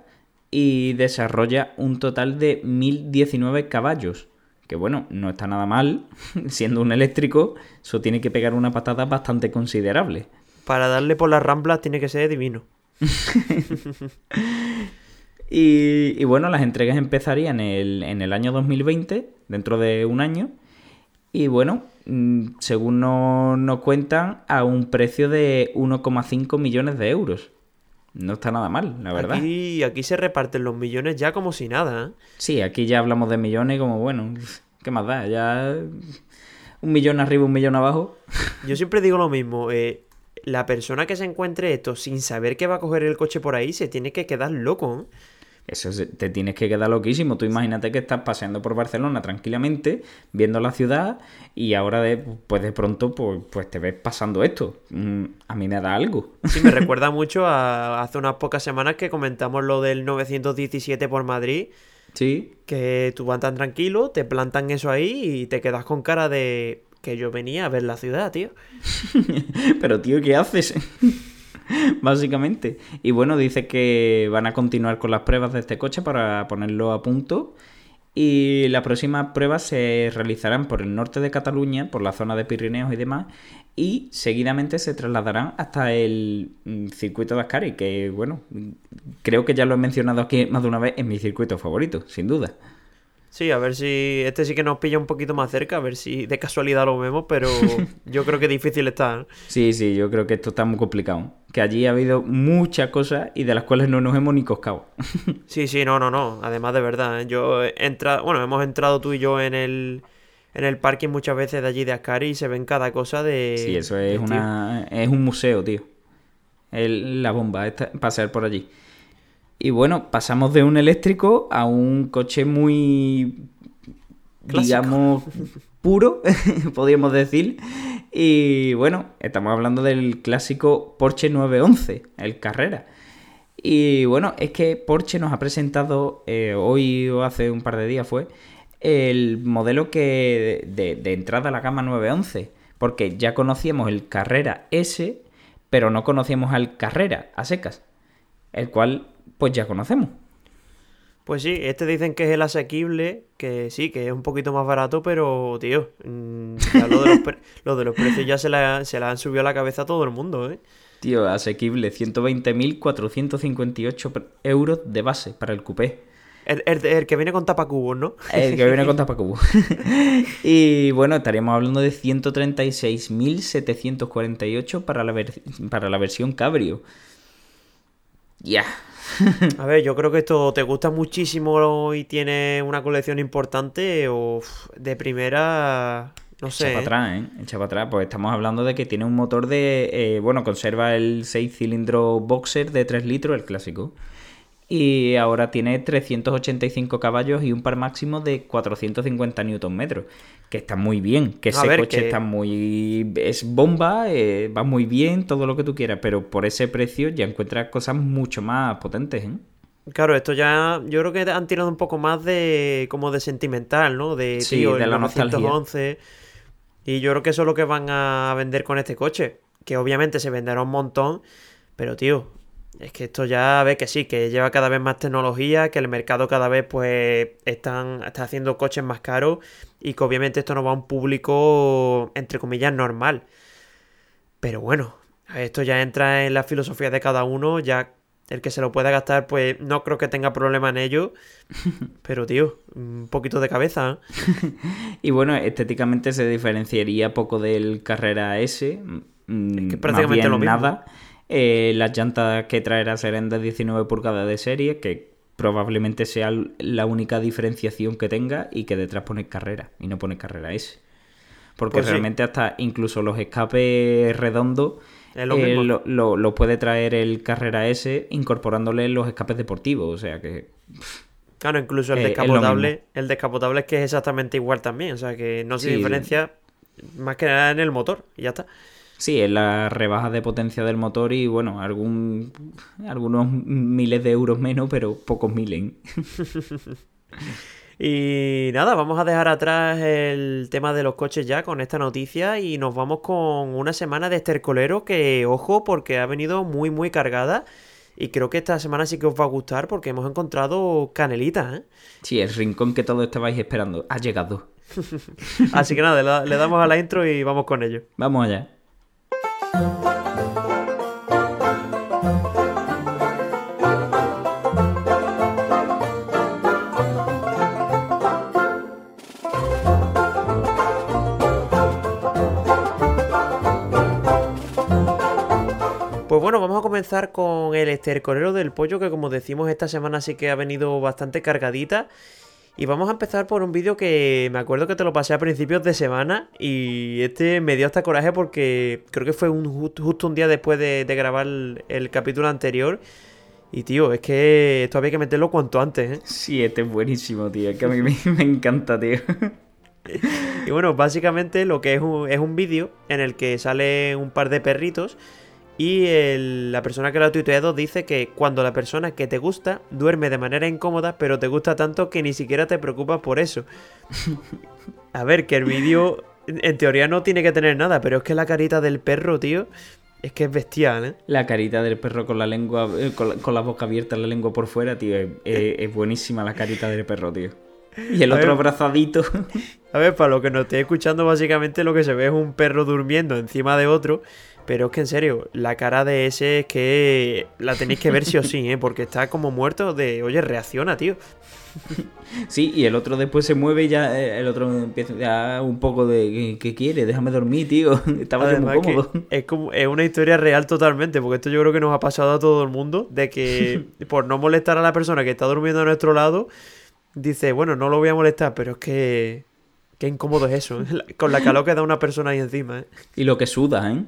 y desarrolla un total de 1019 caballos. Que bueno, no está nada mal. Siendo un eléctrico, eso tiene que pegar una patada bastante considerable. Para darle por las ramblas tiene que ser divino. Y, bueno, las entregas empezarían en el, año 2020, dentro de un año. Y bueno, mm, según nos, cuentan, a un precio de 1,5 millones de euros. No está nada mal, la verdad. Aquí, aquí se reparten los millones ya como si nada. ¿eh? Sí, aquí ya hablamos de millones como, bueno, ¿qué más da? Ya un millón arriba, un millón abajo. Yo siempre digo lo mismo. Eh, la persona que se encuentre esto sin saber que va a coger el coche por ahí se tiene que quedar loco. ¿eh? Eso te tienes que quedar loquísimo. Tú imagínate que estás paseando por Barcelona tranquilamente, viendo la ciudad, y ahora de, pues de pronto pues, pues te ves pasando esto. Mm, a mí me da algo. Sí, me recuerda mucho a hace unas pocas semanas que comentamos lo del 917 por Madrid. Sí. Que tú vas tan tranquilo, te plantan eso ahí y te quedas con cara de que yo venía a ver la ciudad, tío. Pero tío, ¿qué haces? básicamente. Y bueno, dice que van a continuar con las pruebas de este coche para ponerlo a punto. Y las próximas pruebas se realizarán por el norte de Cataluña, por la zona de Pirineos y demás, y seguidamente se trasladarán hasta el mm, circuito de Ascari, que bueno, creo que ya lo he mencionado aquí más de una vez, en mi circuito favorito, sin duda. Sí, a ver si este sí que nos pilla un poquito más cerca, a ver si de casualidad lo vemos, pero yo creo que difícil está. ¿eh? Sí, sí, yo creo que esto está muy complicado. Que allí ha habido muchas cosas y de las cuales no nos hemos ni coscado. sí, sí, no, no, no. Además de verdad, ¿eh? yo he entrado, bueno, hemos entrado tú y yo en el en el parking muchas veces de allí de Ascari y se ven cada cosa de. Sí, eso es una es un museo, tío. El, la bomba, pasear por allí. Y bueno, pasamos de un eléctrico a un coche muy, digamos, puro, podríamos decir. Y bueno, estamos hablando del clásico Porsche 911, el Carrera. Y bueno, es que Porsche nos ha presentado eh, hoy o hace un par de días fue el modelo que de, de, entrada a la gama 911. Porque ya conocíamos el Carrera S, pero no conocíamos al Carrera a secas. El cual pues ya conocemos. Pues sí, este dicen que es el asequible, que sí, que es un poquito más barato, pero, tío, mm, lo, de los de los precios ya se la, se la han subido a la cabeza a todo el mundo, ¿eh? Tío, asequible, 120.458 euros de base para el coupé. El, el, que viene con tapacubos, ¿no? El que viene con tapacubos. y bueno, estaríamos hablando de 136.748 para la, para la versión cabrio. Ya. A ver, yo creo que esto te gusta muchísimo y tiene una colección importante o de primera... No sé. Echa para atrás, ¿eh? Echa para atrás. Pues estamos hablando de que tiene un motor de... Eh, bueno, conserva el 6 cilindros boxer de 3 litros, el clásico. Y ahora tiene 385 caballos y un par máximo de 450 Nm. Que está muy bien. Que ese coche está muy. Es bomba, eh, va muy bien, todo lo que tú quieras. Pero por ese precio ya encuentras cosas mucho más potentes, ¿eh? Claro, esto ya. Yo creo que han tirado un poco más de. como de sentimental, ¿no? De, sí, de la 911. Y yo creo que eso es lo que van a vender con este coche. Que obviamente se venderá un montón. Pero, tío, es que esto ya ve que sí, que lleva cada vez más tecnología, que el mercado cada vez pues están, está haciendo coches más caros y que obviamente esto no va a un público entre comillas normal. Pero bueno, esto ya entra en la filosofía de cada uno, ya el que se lo pueda gastar pues no creo que tenga problema en ello. Pero tío, un poquito de cabeza. ¿eh? y bueno, estéticamente se diferenciaría poco del Carrera S. Mm, es que prácticamente lo mismo. Nada. Eh, las llantas que traerá serán de 19 pulgadas de serie, que probablemente sea la única diferenciación que tenga y que detrás pone carrera y no pone carrera S. Porque pues realmente hasta incluso los escapes redondos eh, lo, puede traer el carrera S incorporándole los escapes deportivos. O sea que... Claro, incluso el descapotable, el descapotable es que es exactamente igual también. O sea que no se diferencia más que nada en el motor y ya está. Sí, es la rebaja de potencia del motor y bueno, algún, algunos miles de euros menos, pero pocos miles. y nada, vamos a dejar atrás el tema de los coches ya con esta noticia y nos vamos con una semana de estercolero que, ojo, porque ha venido muy, muy cargada. Y creo que esta semana sí que os va a gustar porque hemos encontrado canelita, ¿eh? Sí, el rincón que todos estabais esperando ha llegado. Así que nada, le damos a la intro y vamos con ello. Vamos allá. Comenzar con el estercolero del pollo que como decimos esta semana sí que ha venido bastante cargadita y vamos a empezar por un vídeo que me acuerdo que te lo pasé a principios de semana y este me dio hasta coraje porque creo que fue un, justo un día después de, grabar el, capítulo anterior. Y tío, es que esto había que meterlo cuanto antes, ¿eh? Sí, este es buenísimo, tío. Es que a mí me, encanta, tío. y bueno, básicamente lo que es un, es un vídeo en el que sale un par de perritos y la persona que lo ha tuiteado dice que cuando la persona que te gusta duerme de manera incómoda, pero te gusta tanto que ni siquiera te preocupas por eso. A ver, que el vídeo en teoría no tiene que tener nada, pero es que la carita del perro, tío, es que es bestial, ¿eh? La carita del perro con la lengua, eh, con, la, boca abierta, la lengua por fuera, tío, es, buenísima la carita del perro, tío. Y el otro abrazadito. A ver, para lo que nos esté escuchando, básicamente lo que se ve es un perro durmiendo encima de otro pero es que en serio, la cara de ese es que la tenéis que ver sí o sí, ¿eh? Porque está como muerto de, oye, reacciona, tío. Sí, y el otro después se mueve y ya eh, el otro empieza ya un poco de, ¿qué, quiere? Déjame dormir, tío. Estaba muy cómodo. Es, como, es una historia real totalmente, porque esto yo creo que nos ha pasado a todo el mundo, de que por no molestar a la persona que está durmiendo a nuestro lado, dice, bueno, no lo voy a molestar, pero es que Qué incómodo es eso, ¿eh? con la calor que da una persona ahí encima. ¿eh? Y lo que suda, ¿eh?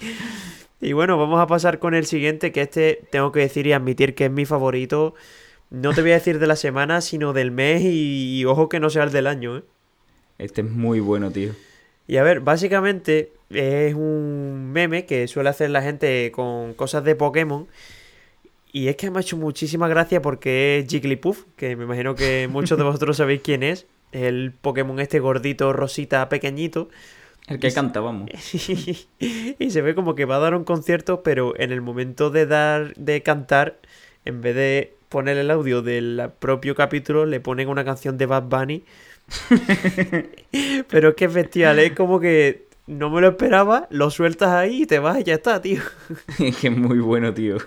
y bueno, vamos a pasar con el siguiente, que este tengo que decir y admitir que es mi favorito. No te voy a decir de la semana, sino del mes y, ojo que no sea el del año, ¿eh? Este es muy bueno, tío. Y a ver, básicamente es un meme que suele hacer la gente con cosas de Pokémon. Y es que me ha hecho muchísima gracia porque es Jigglypuff, que me imagino que muchos de vosotros sabéis quién es el Pokémon este gordito, rosita, pequeñito. El que canta, vamos. y se ve como que va a dar un concierto, pero en el momento de dar, de cantar, en vez de poner el audio del propio capítulo, le ponen una canción de Bad Bunny. pero es que es bestial, es como que no me lo esperaba, lo sueltas ahí y te vas y ya está, tío. es que es muy bueno, tío.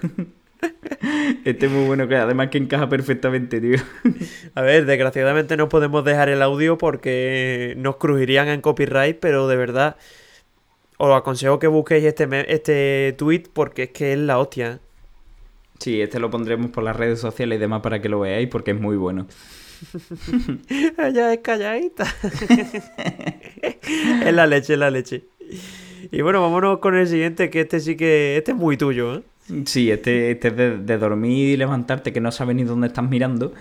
Este es muy bueno, que además que encaja perfectamente, tío. A ver, desgraciadamente no podemos dejar el audio porque nos crujirían en copyright, pero de verdad os aconsejo que busquéis este, este tweet porque es que es la hostia. Sí, este lo pondremos por las redes sociales y demás para que lo veáis porque es muy bueno. Ella es calladita. es la leche, es la leche. Y bueno, vámonos con el siguiente, que este sí que. Este es muy tuyo, ¿eh? Sí, este, este es de, dormir y levantarte que no sabes ni dónde estás mirando.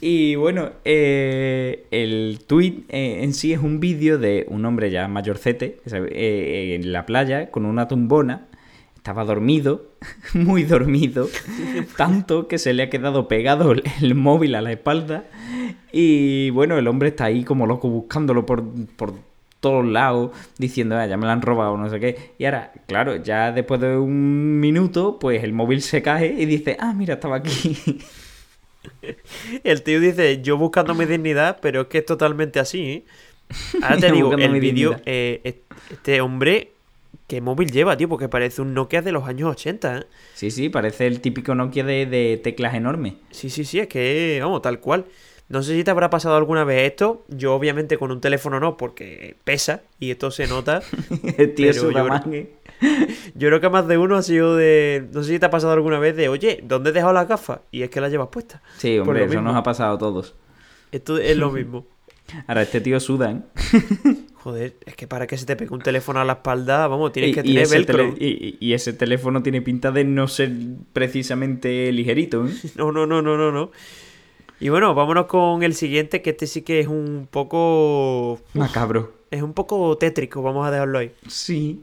Y bueno, eh, el tweet eh, en sí es un vídeo de un hombre ya mayorcete eh, en la playa con una tumbona. Estaba dormido, muy dormido, tanto que se le ha quedado pegado el móvil a la espalda. Y bueno, el hombre está ahí como loco buscándolo por, por todos lados diciendo, ah, ya me la han robado, no sé qué. Y ahora, claro, ya después de un minuto, pues el móvil se cae y dice, ah, mira, estaba aquí. El tío dice, yo buscando mi dignidad, pero es que es totalmente así. ¿eh? Ahora te digo, el vídeo, eh, este hombre, ¿qué móvil lleva, tío? Porque parece un Nokia de los años 80, ¿eh? Sí, sí, parece el típico Nokia de, de teclas enormes. Sí, sí, sí, es que, vamos, tal cual. No sé si te habrá pasado alguna vez esto. Yo, obviamente, con un teléfono no, porque pesa y esto se nota. El tío yo, yo creo que más de uno ha sido de. No sé si te ha pasado alguna vez de, oye, ¿dónde he dejado las gafas? Y es que las llevas puestas. Sí, hombre, eso nos ha pasado a todos. Esto es lo mismo. Ahora, este tío suda, ¿eh? Joder, es que para que se te pegue un teléfono a la espalda, vamos, tienes que tener velcro. Y, y, ese teléfono tiene pinta de no ser precisamente ligerito, ¿eh? No, no, no, no, no, no. Y bueno, vámonos con el siguiente, que este sí que es un poco... Macabro. Es un poco tétrico, vamos a dejarlo ahí. Sí.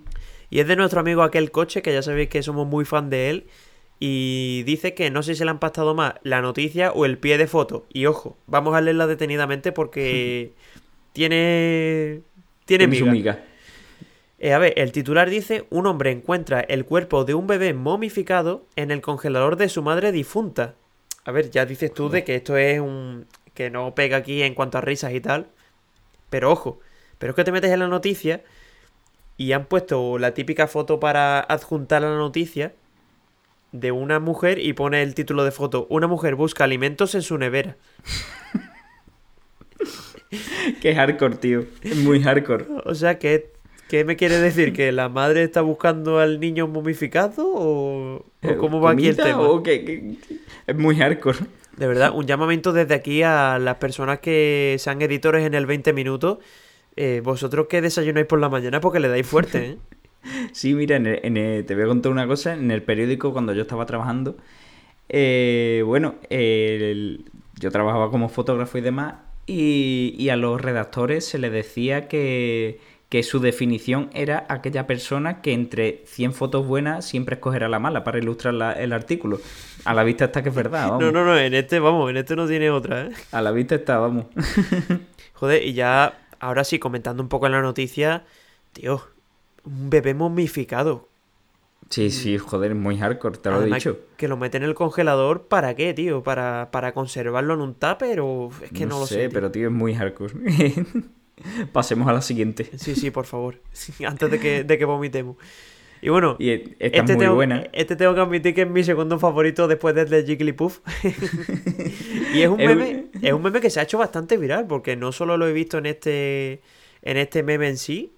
Y es de nuestro amigo aquel coche, que ya sabéis que somos muy fan de él. Y dice que no sé si le han pastado más la noticia o el pie de foto. Y ojo, vamos a leerla detenidamente porque tiene... Tiene miga. Eh, a ver, el titular dice, un hombre encuentra el cuerpo de un bebé momificado en el congelador de su madre difunta. A ver, ya dices tú de que esto es un. que no pega aquí en cuanto a risas y tal. Pero ojo, pero es que te metes en la noticia y han puesto la típica foto para adjuntar a la noticia de una mujer y pone el título de foto: Una mujer busca alimentos en su nevera. Qué hardcore, tío. Es muy hardcore. O sea, ¿qué, ¿qué me quiere decir? ¿Que la madre está buscando al niño momificado? ¿O, eh, cómo va aquí el tema? Es muy hardcore. De verdad, un llamamiento desde aquí a las personas que sean editores en el 20 minutos. Eh, vosotros que desayunáis por la mañana porque le dais fuerte, ¿eh? sí, mira, en te voy a contar una cosa. En el periódico, cuando yo estaba trabajando, eh, bueno, yo trabajaba como fotógrafo y demás, y, y a los redactores se les decía que que su definición era aquella persona que entre 100 fotos buenas siempre escogerá la mala para ilustrar el artículo. A la vista está que es verdad, vamos. No, no, no, en este, vamos, en este no tiene otra, ¿eh? A la vista está, vamos. Joder, y ya, ahora sí, comentando un poco en la noticia, tío, un bebé momificado. Sí, sí, joder, muy hardcore, te lo he dicho. Que lo mete en el congelador, ¿para qué, tío? ¿Para, para conservarlo en un tupper o es que no, lo sé? pero tío, es muy hardcore. Pasemos a la siguiente. Sí, sí, por favor. Antes de que, de que vomitemos. Y bueno, este, muy buena. este tengo que admitir que es mi segundo favorito después del de Jigglypuff. y es un meme, es un meme que se ha hecho bastante viral, porque no solo lo he visto en este, en este meme en sí,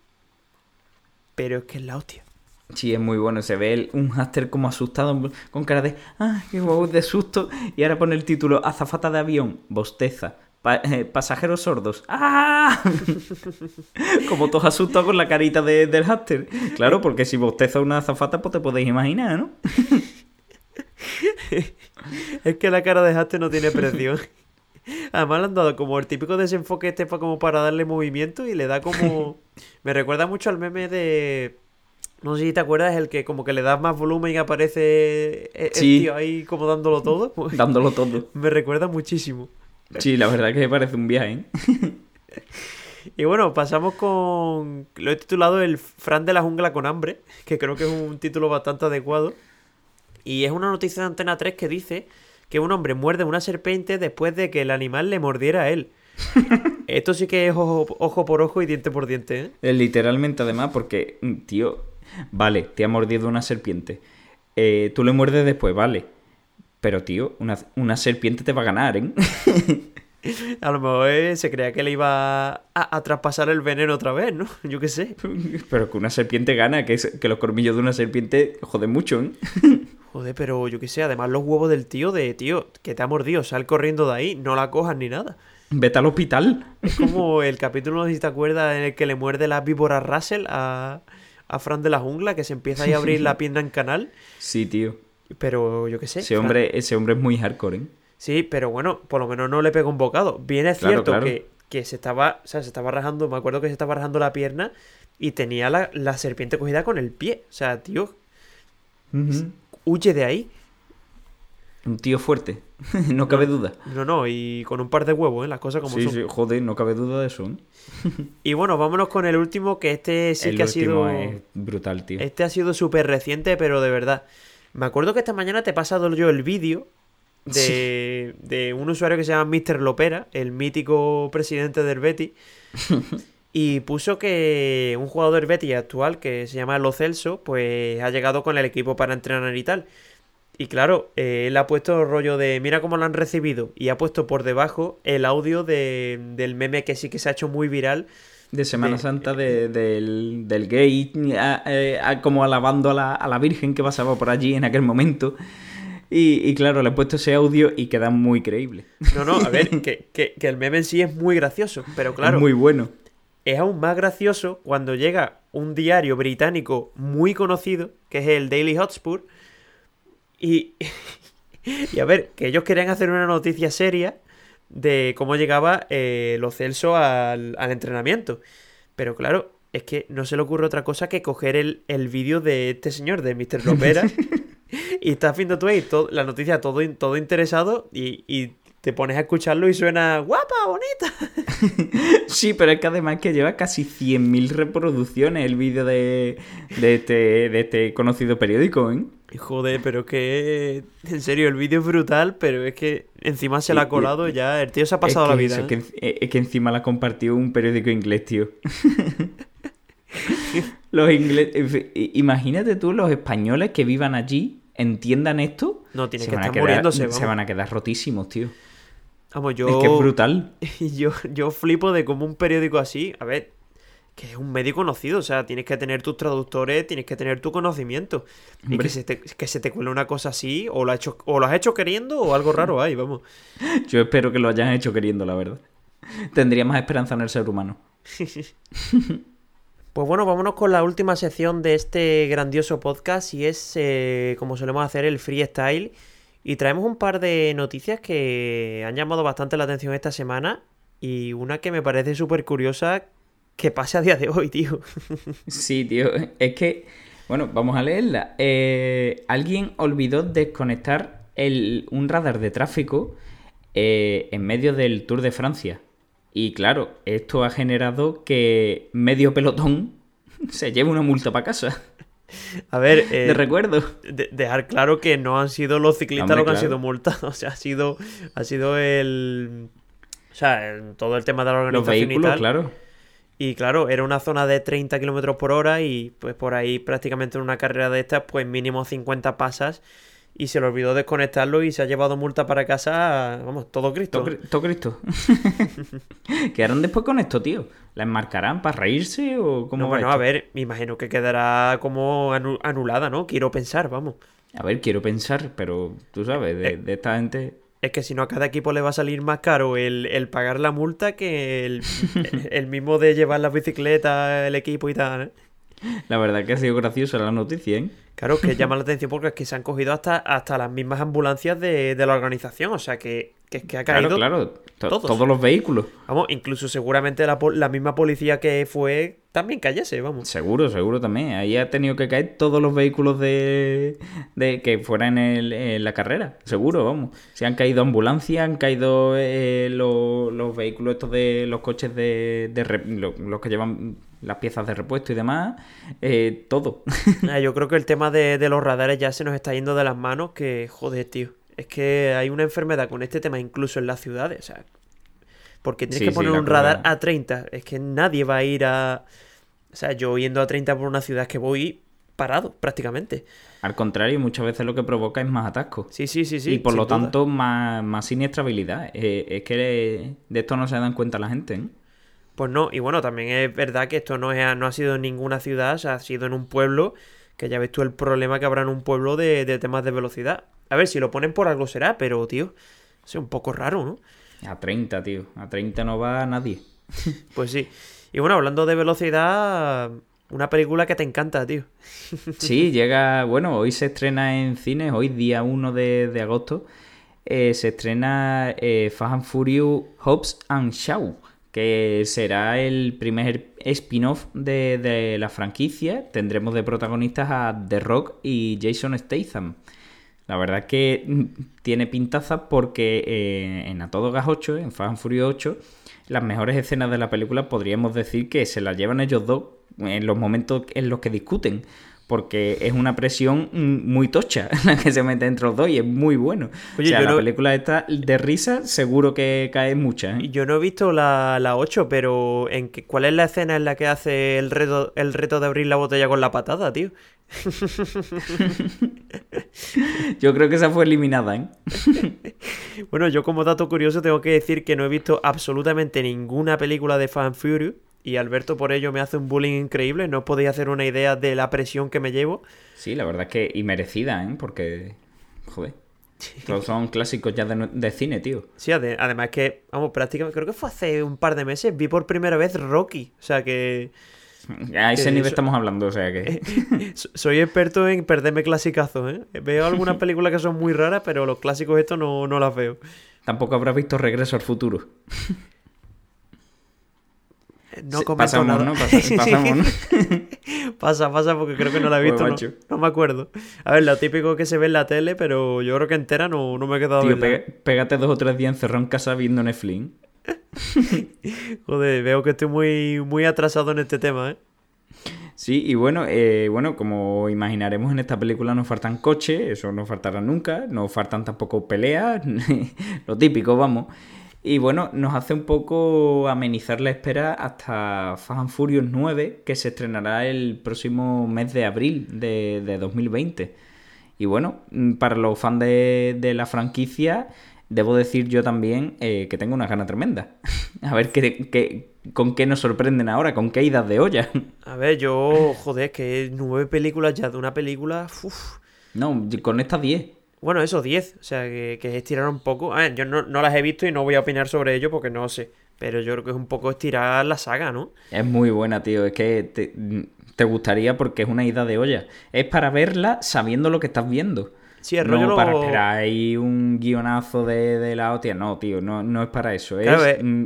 pero es que es la hostia. Sí, es muy bueno. Se ve un haster como asustado, con cara de, ah, qué guau, de susto. Y ahora pone el título, azafata de avión, bosteza. Eh, pasajeros sordos. ¡Ah! Como todos asustados con la carita del háster. Claro, porque si bosteza una azafata, pues te podéis imaginar, ¿no? es que la cara de háster no tiene presión. Además le han dado como el típico desenfoque este para como para darle movimiento y le da como... Me recuerda mucho al meme de... No sé si te acuerdas, el que como que le das más volumen y aparece el tío ahí como dándolo todo. dándolo todo. Me recuerda muchísimo. Sí, la verdad que me parece un viaje. ¿eh? y bueno, pasamos con. Lo he titulado El Fran de la jungla con hambre, que creo que es un título bastante adecuado. Y es una noticia de Antena 3 que dice que un hombre muerde una serpiente después de que el animal le mordiera a él. Esto sí que es ojo, por ojo y diente por diente, ¿eh? Literalmente, además, porque, mm, tío, vale, te ha mordido una serpiente. Eh, tú le muerdes después, vale pero, tío, una, serpiente te va a ganar, ¿eh? A lo mejor eh, se creía que le iba a, traspasar el veneno otra vez, ¿no? Yo qué sé. Pero que una serpiente gana, que, que los cormillos de una serpiente joden mucho, ¿eh? Joder, pero yo qué sé, además los huevos del tío de, tío, que te ha mordido, sal corriendo de ahí, no la cojas ni nada. Vete al hospital. Es como el capítulo, no sé si te acuerdas, en el que le muerde la víbora Russell a, a Fran de la jungla, que se empieza a abrir la pierna en canal. Sí, tío. Pero yo qué sé. Ese hombre, ese hombre es muy hardcore, ¿eh? Sí, pero bueno, por lo menos no le pegó un bocado. Bien es cierto Que, que, se estaba, o sea, se estaba rajando, me acuerdo que se estaba rajando la pierna y tenía la, la serpiente cogida con el pie. O sea, tío, huye de ahí. Un tío fuerte, no cabe duda. No, no, y con un par de huevos, ¿eh? Las cosas como son. Sí, joder, no cabe duda de eso. ¿eh? y bueno, vámonos con el último, que este sí que ha sido... Es brutal, tío. Este ha sido súper reciente, pero de verdad. Me acuerdo que esta mañana te he pasado yo el vídeo de, de, un usuario que se llama Mr. Lopera, el mítico presidente del Betty. Y puso que un jugador Betty actual que se llama Lo Celso, pues ha llegado con el equipo para entrenar y tal. Y claro, eh, él ha puesto el rollo de mira cómo lo han recibido y ha puesto por debajo el audio de, del meme que sí que se ha hecho muy viral. De Semana Santa del, del, gay, eh, como alabando a la, a la, Virgen que pasaba por allí en aquel momento. Y, claro, le he puesto ese audio y queda muy creíble. No, no, a ver, que, que, que, el meme en sí es muy gracioso, pero claro. Es muy bueno. Es aún más gracioso cuando llega un diario británico muy conocido, que es el Daily Hotspur, y, y a ver, que ellos querían hacer una noticia seria de cómo llegaba eh, lo Celso al, entrenamiento. Pero claro, es que no se le ocurre otra cosa que coger el, el vídeo de este señor, de Mr. Lopera, y estás viendo tú ahí la noticia todo, todo interesado y, y te pones a escucharlo y suena guapa, bonita. sí, pero es que además que lleva casi 100.000 reproducciones el vídeo de, de, este, de este conocido periódico, ¿eh? Joder, pero es que en serio, el vídeo es brutal, pero es que encima se la ha colado ya, el tío se ha pasado la vida. ¿eh? Eh, es que encima la compartió un periódico inglés, tío. los ingleses, imagínate tú los españoles que vivan allí, entiendan esto. No, tienen que estar muriéndose. Se van a quedar rotísimos, tío. Vamos, yo. Es que es brutal. Yo, yo flipo de cómo un periódico así. A ver, que es un medio conocido, o sea, tienes que tener tus traductores, tienes que tener tu conocimiento. Y que se, te, que se te cuele una cosa así, o lo, has hecho, o lo has hecho queriendo, o algo raro hay, vamos. Yo espero que lo hayan hecho queriendo, la verdad. Tendría más esperanza en el ser humano. pues bueno, vámonos con la última sección de este grandioso podcast, y es, eh, como solemos hacer, el freestyle. Y traemos un par de noticias que han llamado bastante la atención esta semana. Y una que me parece súper curiosa que pase a día de hoy, tío. sí, tío. Es que, bueno, vamos a leerla. Eh, alguien olvidó desconectar el, un radar de tráfico eh, en medio del Tour de Francia. Y claro, esto ha generado que medio pelotón se lleve una multa para casa. A ver, eh, de recuerdo. dejar claro que no han sido los ciclistas los que han sido multados. O sea, ha sido, ha sido el. O sea, todo el tema de la organización. Los vehículos, claro. Y claro, era una zona de 30 kilómetros por hora y pues por ahí prácticamente en una carrera de estas, pues mínimo 50 pasas y se le olvidó desconectarlo y se ha llevado multa para casa, vamos, todo Cristo. Todo, Cristo. ¿Qué harán después con esto, tío? ¿La enmarcarán para reírse o cómo Bueno, a ver, me imagino que quedará como anulada, ¿no? Quiero pensar, vamos. A ver, quiero pensar, pero tú sabes, de, eh, de esta gente es que si no a cada equipo le va a salir más caro el, pagar la multa que el, mismo de llevar la bicicleta, el equipo y tal. ¿eh? La verdad que ha sido graciosa la noticia, ¿eh? Claro, que llama la atención porque es que se han cogido hasta, hasta las mismas ambulancias de, la organización, o sea que, que, que ha caído claro, claro. todos. los vehículos. Vamos, incluso seguramente la, la misma policía que fue también cayese, vamos. Seguro, seguro también. Ahí ha tenido que caer todos los vehículos de, de que fueran en, la carrera, seguro, vamos. Se han caído ambulancias, han caído eh, los, vehículos estos de los coches de, los que llevan las piezas de repuesto y demás, eh, todo. Ah, yo creo que el tema de, los radares ya se nos está yendo de las manos, que joder, tío. Es que hay una enfermedad con este tema incluso en las ciudades, o sea, porque tienes que poner un radar a 30, es que nadie va a ir a... O sea, yo yendo a 30 por una ciudad que voy parado prácticamente. Al contrario, muchas veces lo que provoca es más atasco. Sí, sí, sí, sí. Y por lo tanto, más, más siniestrabilidad. Eh, es que de esto no se dan cuenta la gente, ¿eh? Pues no, y bueno, también es verdad que esto no, es, no ha sido en ninguna ciudad, o sea, ha sido en un pueblo Que ya ves tú el problema que habrá en un pueblo de, de temas de velocidad. A ver, si lo ponen por algo será, pero, tío, es un poco raro, ¿no? A 30, tío. A 30 no va nadie. pues sí. Y bueno, hablando de velocidad, una película que te encanta, tío. sí, llega, bueno, hoy se estrena en cines, hoy día 1 de, agosto, eh, se estrena eh, Fast and Furious Hobbs and Shaw, que será el primer spin-off de, de, la franquicia. Tendremos de protagonistas a The Rock y Jason Statham. La verdad que mm, tiene pintaza porque eh, en A Todo Gas 8, en Fast and Furious 8, las mejores escenas de la película podríamos decir que se las llevan ellos dos en los momentos en los que discuten. Porque es una presión muy tocha la que se mete entre los dos y es muy bueno. Oye, o sea, la película esta de risa seguro que cae mucha. ¿eh? Yo no he visto la, la 8, pero ¿en ¿cuál es la escena en la que hace el reto, el reto de abrir la botella con la patada, tío? yo creo que esa fue eliminada, ¿eh? bueno, yo como dato curioso tengo que decir que no he visto absolutamente ninguna película de Fan Fury y Alberto por ello me hace un bullying increíble. No podéis hacer una idea de la presión que me llevo. Sí, la verdad es que y merecida, ¿eh? Porque, joder. Todos son clásicos ya de, cine, tío. Sí, además que, vamos, prácticamente, creo que fue hace un par de meses, vi por primera vez Rocky. O sea que a ese nivel estamos hablando, o sea que. Soy experto en perderme clasicazos, ¿eh? Veo algunas películas que son muy raras, pero los clásicos estos no, no las veo. Tampoco habrás visto Regreso al futuro. No comento nada. ¿no? pasamos, ¿no? pasa, pasa, porque creo que no la he pues, visto. no, me acuerdo. A ver, lo típico que se ve en la tele, pero yo creo que entera no, no me he quedado Tío, pégate dos o tres días encerrado en casa viendo Netflix. Joder, veo que estoy muy, muy atrasado en este tema, ¿eh? Sí, y bueno, eh, bueno, como imaginaremos en esta película nos faltan coches, eso no faltará nunca, no faltan tampoco peleas, lo típico, vamos. Y bueno, nos hace un poco amenizar la espera hasta Fast and Furious 9, que se estrenará el próximo mes de abril de, de 2020. Y bueno, para los fans de, de la franquicia, debo decir yo también eh, que tengo una gana tremenda. a ver qué, con qué nos sorprenden ahora, con qué idas de olla. a ver, yo, joder, que nueve películas ya de una película. Uf. No, con estas diez. Bueno, eso, diez. O sea, que, que es estirar un poco. A ver, yo no, no las he visto y no voy a opinar sobre ello porque no sé. Pero yo creo que es un poco estirar la saga, ¿no? Es muy buena, tío. Es que te, te gustaría porque es una ida de olla. Es para verla sabiendo lo que estás viendo. Sí, el rollo no para esperar ahí un guionazo de, la hostia. No, tío, no, no es para eso. es mm,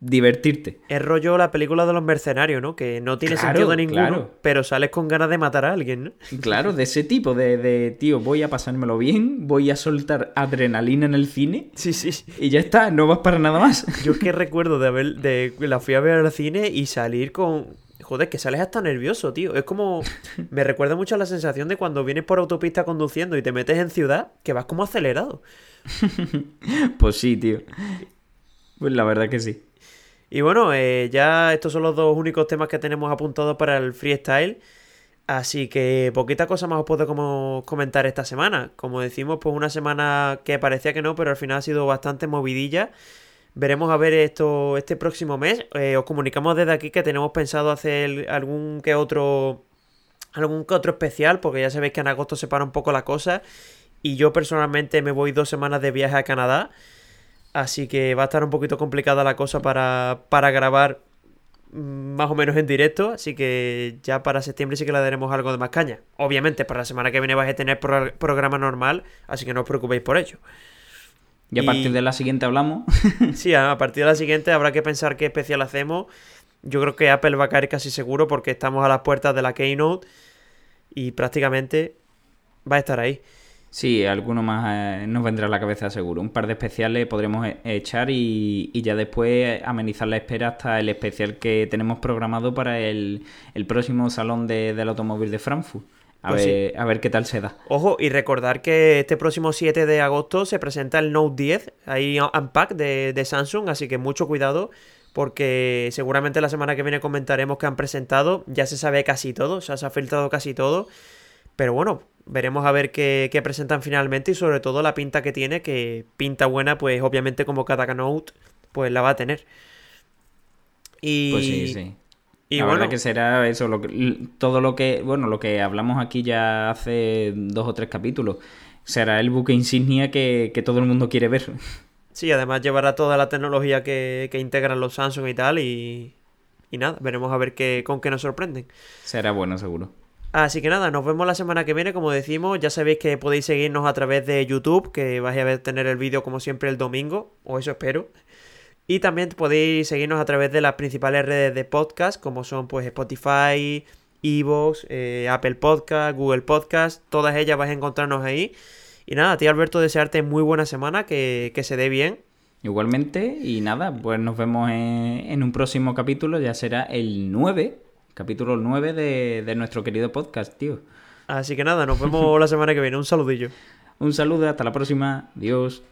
divertirte. Es rollo la película de los mercenarios, ¿no? Que no tiene sentido de ninguno, pero sales con ganas de matar a alguien, ¿no? Claro, de ese tipo, de, de, tío, voy a pasármelo bien, voy a soltar adrenalina en el cine. Sí, sí. Y ya está, no vas para nada más. Yo es que recuerdo de haber, de la fui a ver al cine y salir con, Joder, que sales hasta nervioso, tío. Es como. Me recuerda mucho a la sensación de cuando vienes por autopista conduciendo y te metes en ciudad, que vas como acelerado. pues sí, tío. Pues la verdad que sí. Y bueno, eh, ya estos son los dos únicos temas que tenemos apuntados para el freestyle. Así que poquita cosa más os puedo comentar esta semana. Como decimos, pues una semana que parecía que no, pero al final ha sido bastante movidilla. Veremos a ver esto este próximo mes. Eh, os comunicamos desde aquí que tenemos pensado hacer algún que otro algún que otro especial, porque ya sabéis que en agosto se para un poco la cosa. Y yo personalmente me voy dos semanas de viaje a Canadá. Así que va a estar un poquito complicada la cosa para, para grabar mm, más o menos en directo. Así que ya para septiembre sí que le daremos algo de más caña. Obviamente, para la semana que viene vais a tener programa normal. Así que no os preocupéis por ello. Y a partir de la siguiente hablamos. sí, a partir de la siguiente habrá que pensar qué especial hacemos. Yo creo que Apple va a caer casi seguro porque estamos a las puertas de la Keynote y prácticamente va a estar ahí. Sí, alguno más eh, nos vendrá a la cabeza seguro. Un par de especiales podremos e-, echar y, ya después amenizar la espera hasta el especial que tenemos programado para el, próximo salón del automóvil de Frankfurt. A, pues ver, a ver qué tal se da. Ojo, y recordar que este próximo 7 de agosto se presenta el Note 10, ahí Unpack de, de Samsung, así que mucho cuidado porque seguramente la semana que viene comentaremos que han presentado, ya se sabe casi todo, o sea, se ha filtrado casi todo, pero bueno, veremos a ver qué, qué, presentan finalmente y sobre todo la pinta que tiene, que pinta buena, pues obviamente como cada Note, pues la va a tener. Y... Pues sí, sí. Y la verdad que será eso, lo todo lo que, bueno, lo que hablamos aquí ya hace dos o tres capítulos, será el buque insignia que, todo el mundo quiere ver. Sí, además llevará toda la tecnología que, que integran los Samsung y tal y, y nada, veremos a ver qué, con qué nos sorprenden. Será bueno, seguro. Así que nada, nos vemos la semana que viene, como decimos, ya sabéis que podéis seguirnos a través de YouTube, que vais a ver tener el vídeo como siempre el domingo, o eso espero. Y también podéis seguirnos a través de las principales redes de podcast, como son pues Spotify, Evox, eh, Apple Podcast, Google Podcast, todas ellas vais a encontrarnos ahí. Y nada, tío Alberto, desearte muy buena semana, que, se dé bien. Igualmente, y nada, pues nos vemos en, un próximo capítulo, ya será el 9, capítulo 9 de, de nuestro querido podcast, tío. Así que nada, nos vemos la semana que viene. Un saludillo. Un saludo, hasta la próxima. Adiós.